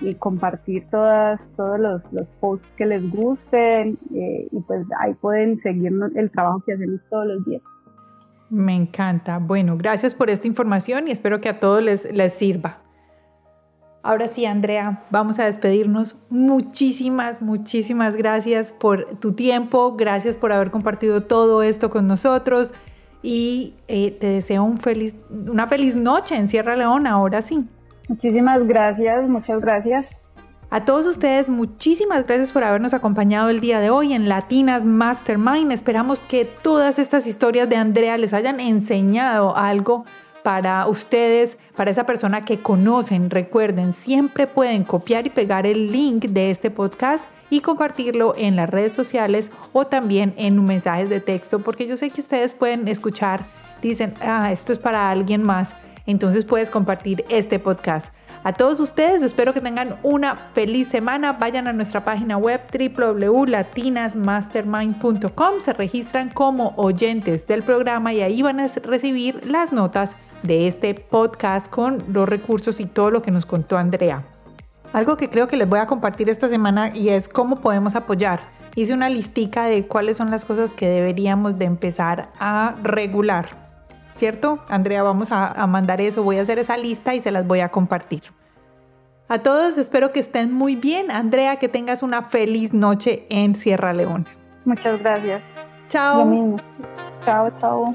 y, compartir todas, todos los, posts que les gusten eh, y pues ahí pueden seguir el trabajo que hacemos todos los días. Me encanta. Bueno, gracias por esta información y espero que a todos les, les sirva. Ahora sí, Andrea, vamos a despedirnos. Muchísimas, muchísimas gracias por tu tiempo, gracias por haber compartido todo esto con nosotros y eh, te deseo un feliz, una feliz noche en Sierra Leona, ahora sí. Muchísimas gracias, muchas gracias. A todos ustedes, muchísimas gracias por habernos acompañado el día de hoy en Latinas Mastermind. Esperamos que todas estas historias de Andrea les hayan enseñado algo para ustedes, para esa persona que conocen. Recuerden, siempre pueden copiar y pegar el link de este podcast y compartirlo en las redes sociales o también en mensajes de texto, porque yo sé que ustedes pueden escuchar, dicen, ah, esto es para alguien más. Entonces puedes compartir este podcast. A todos ustedes espero que tengan una feliz semana. Vayan a nuestra página web www.latinasmastermind.com. Se registran como oyentes del programa y ahí van a recibir las notas de este podcast con los recursos y todo lo que nos contó Andrea. Algo que creo que les voy a compartir esta semana y es cómo podemos apoyar. Hice una listica de cuáles son las cosas que deberíamos de empezar a regular ¿cierto? Andrea, vamos a, mandar eso, voy a hacer esa lista y se las voy a compartir. A todos espero que estén muy bien. Andrea, que tengas una feliz noche en Sierra Leona. Muchas gracias. Chao. Chao, chao.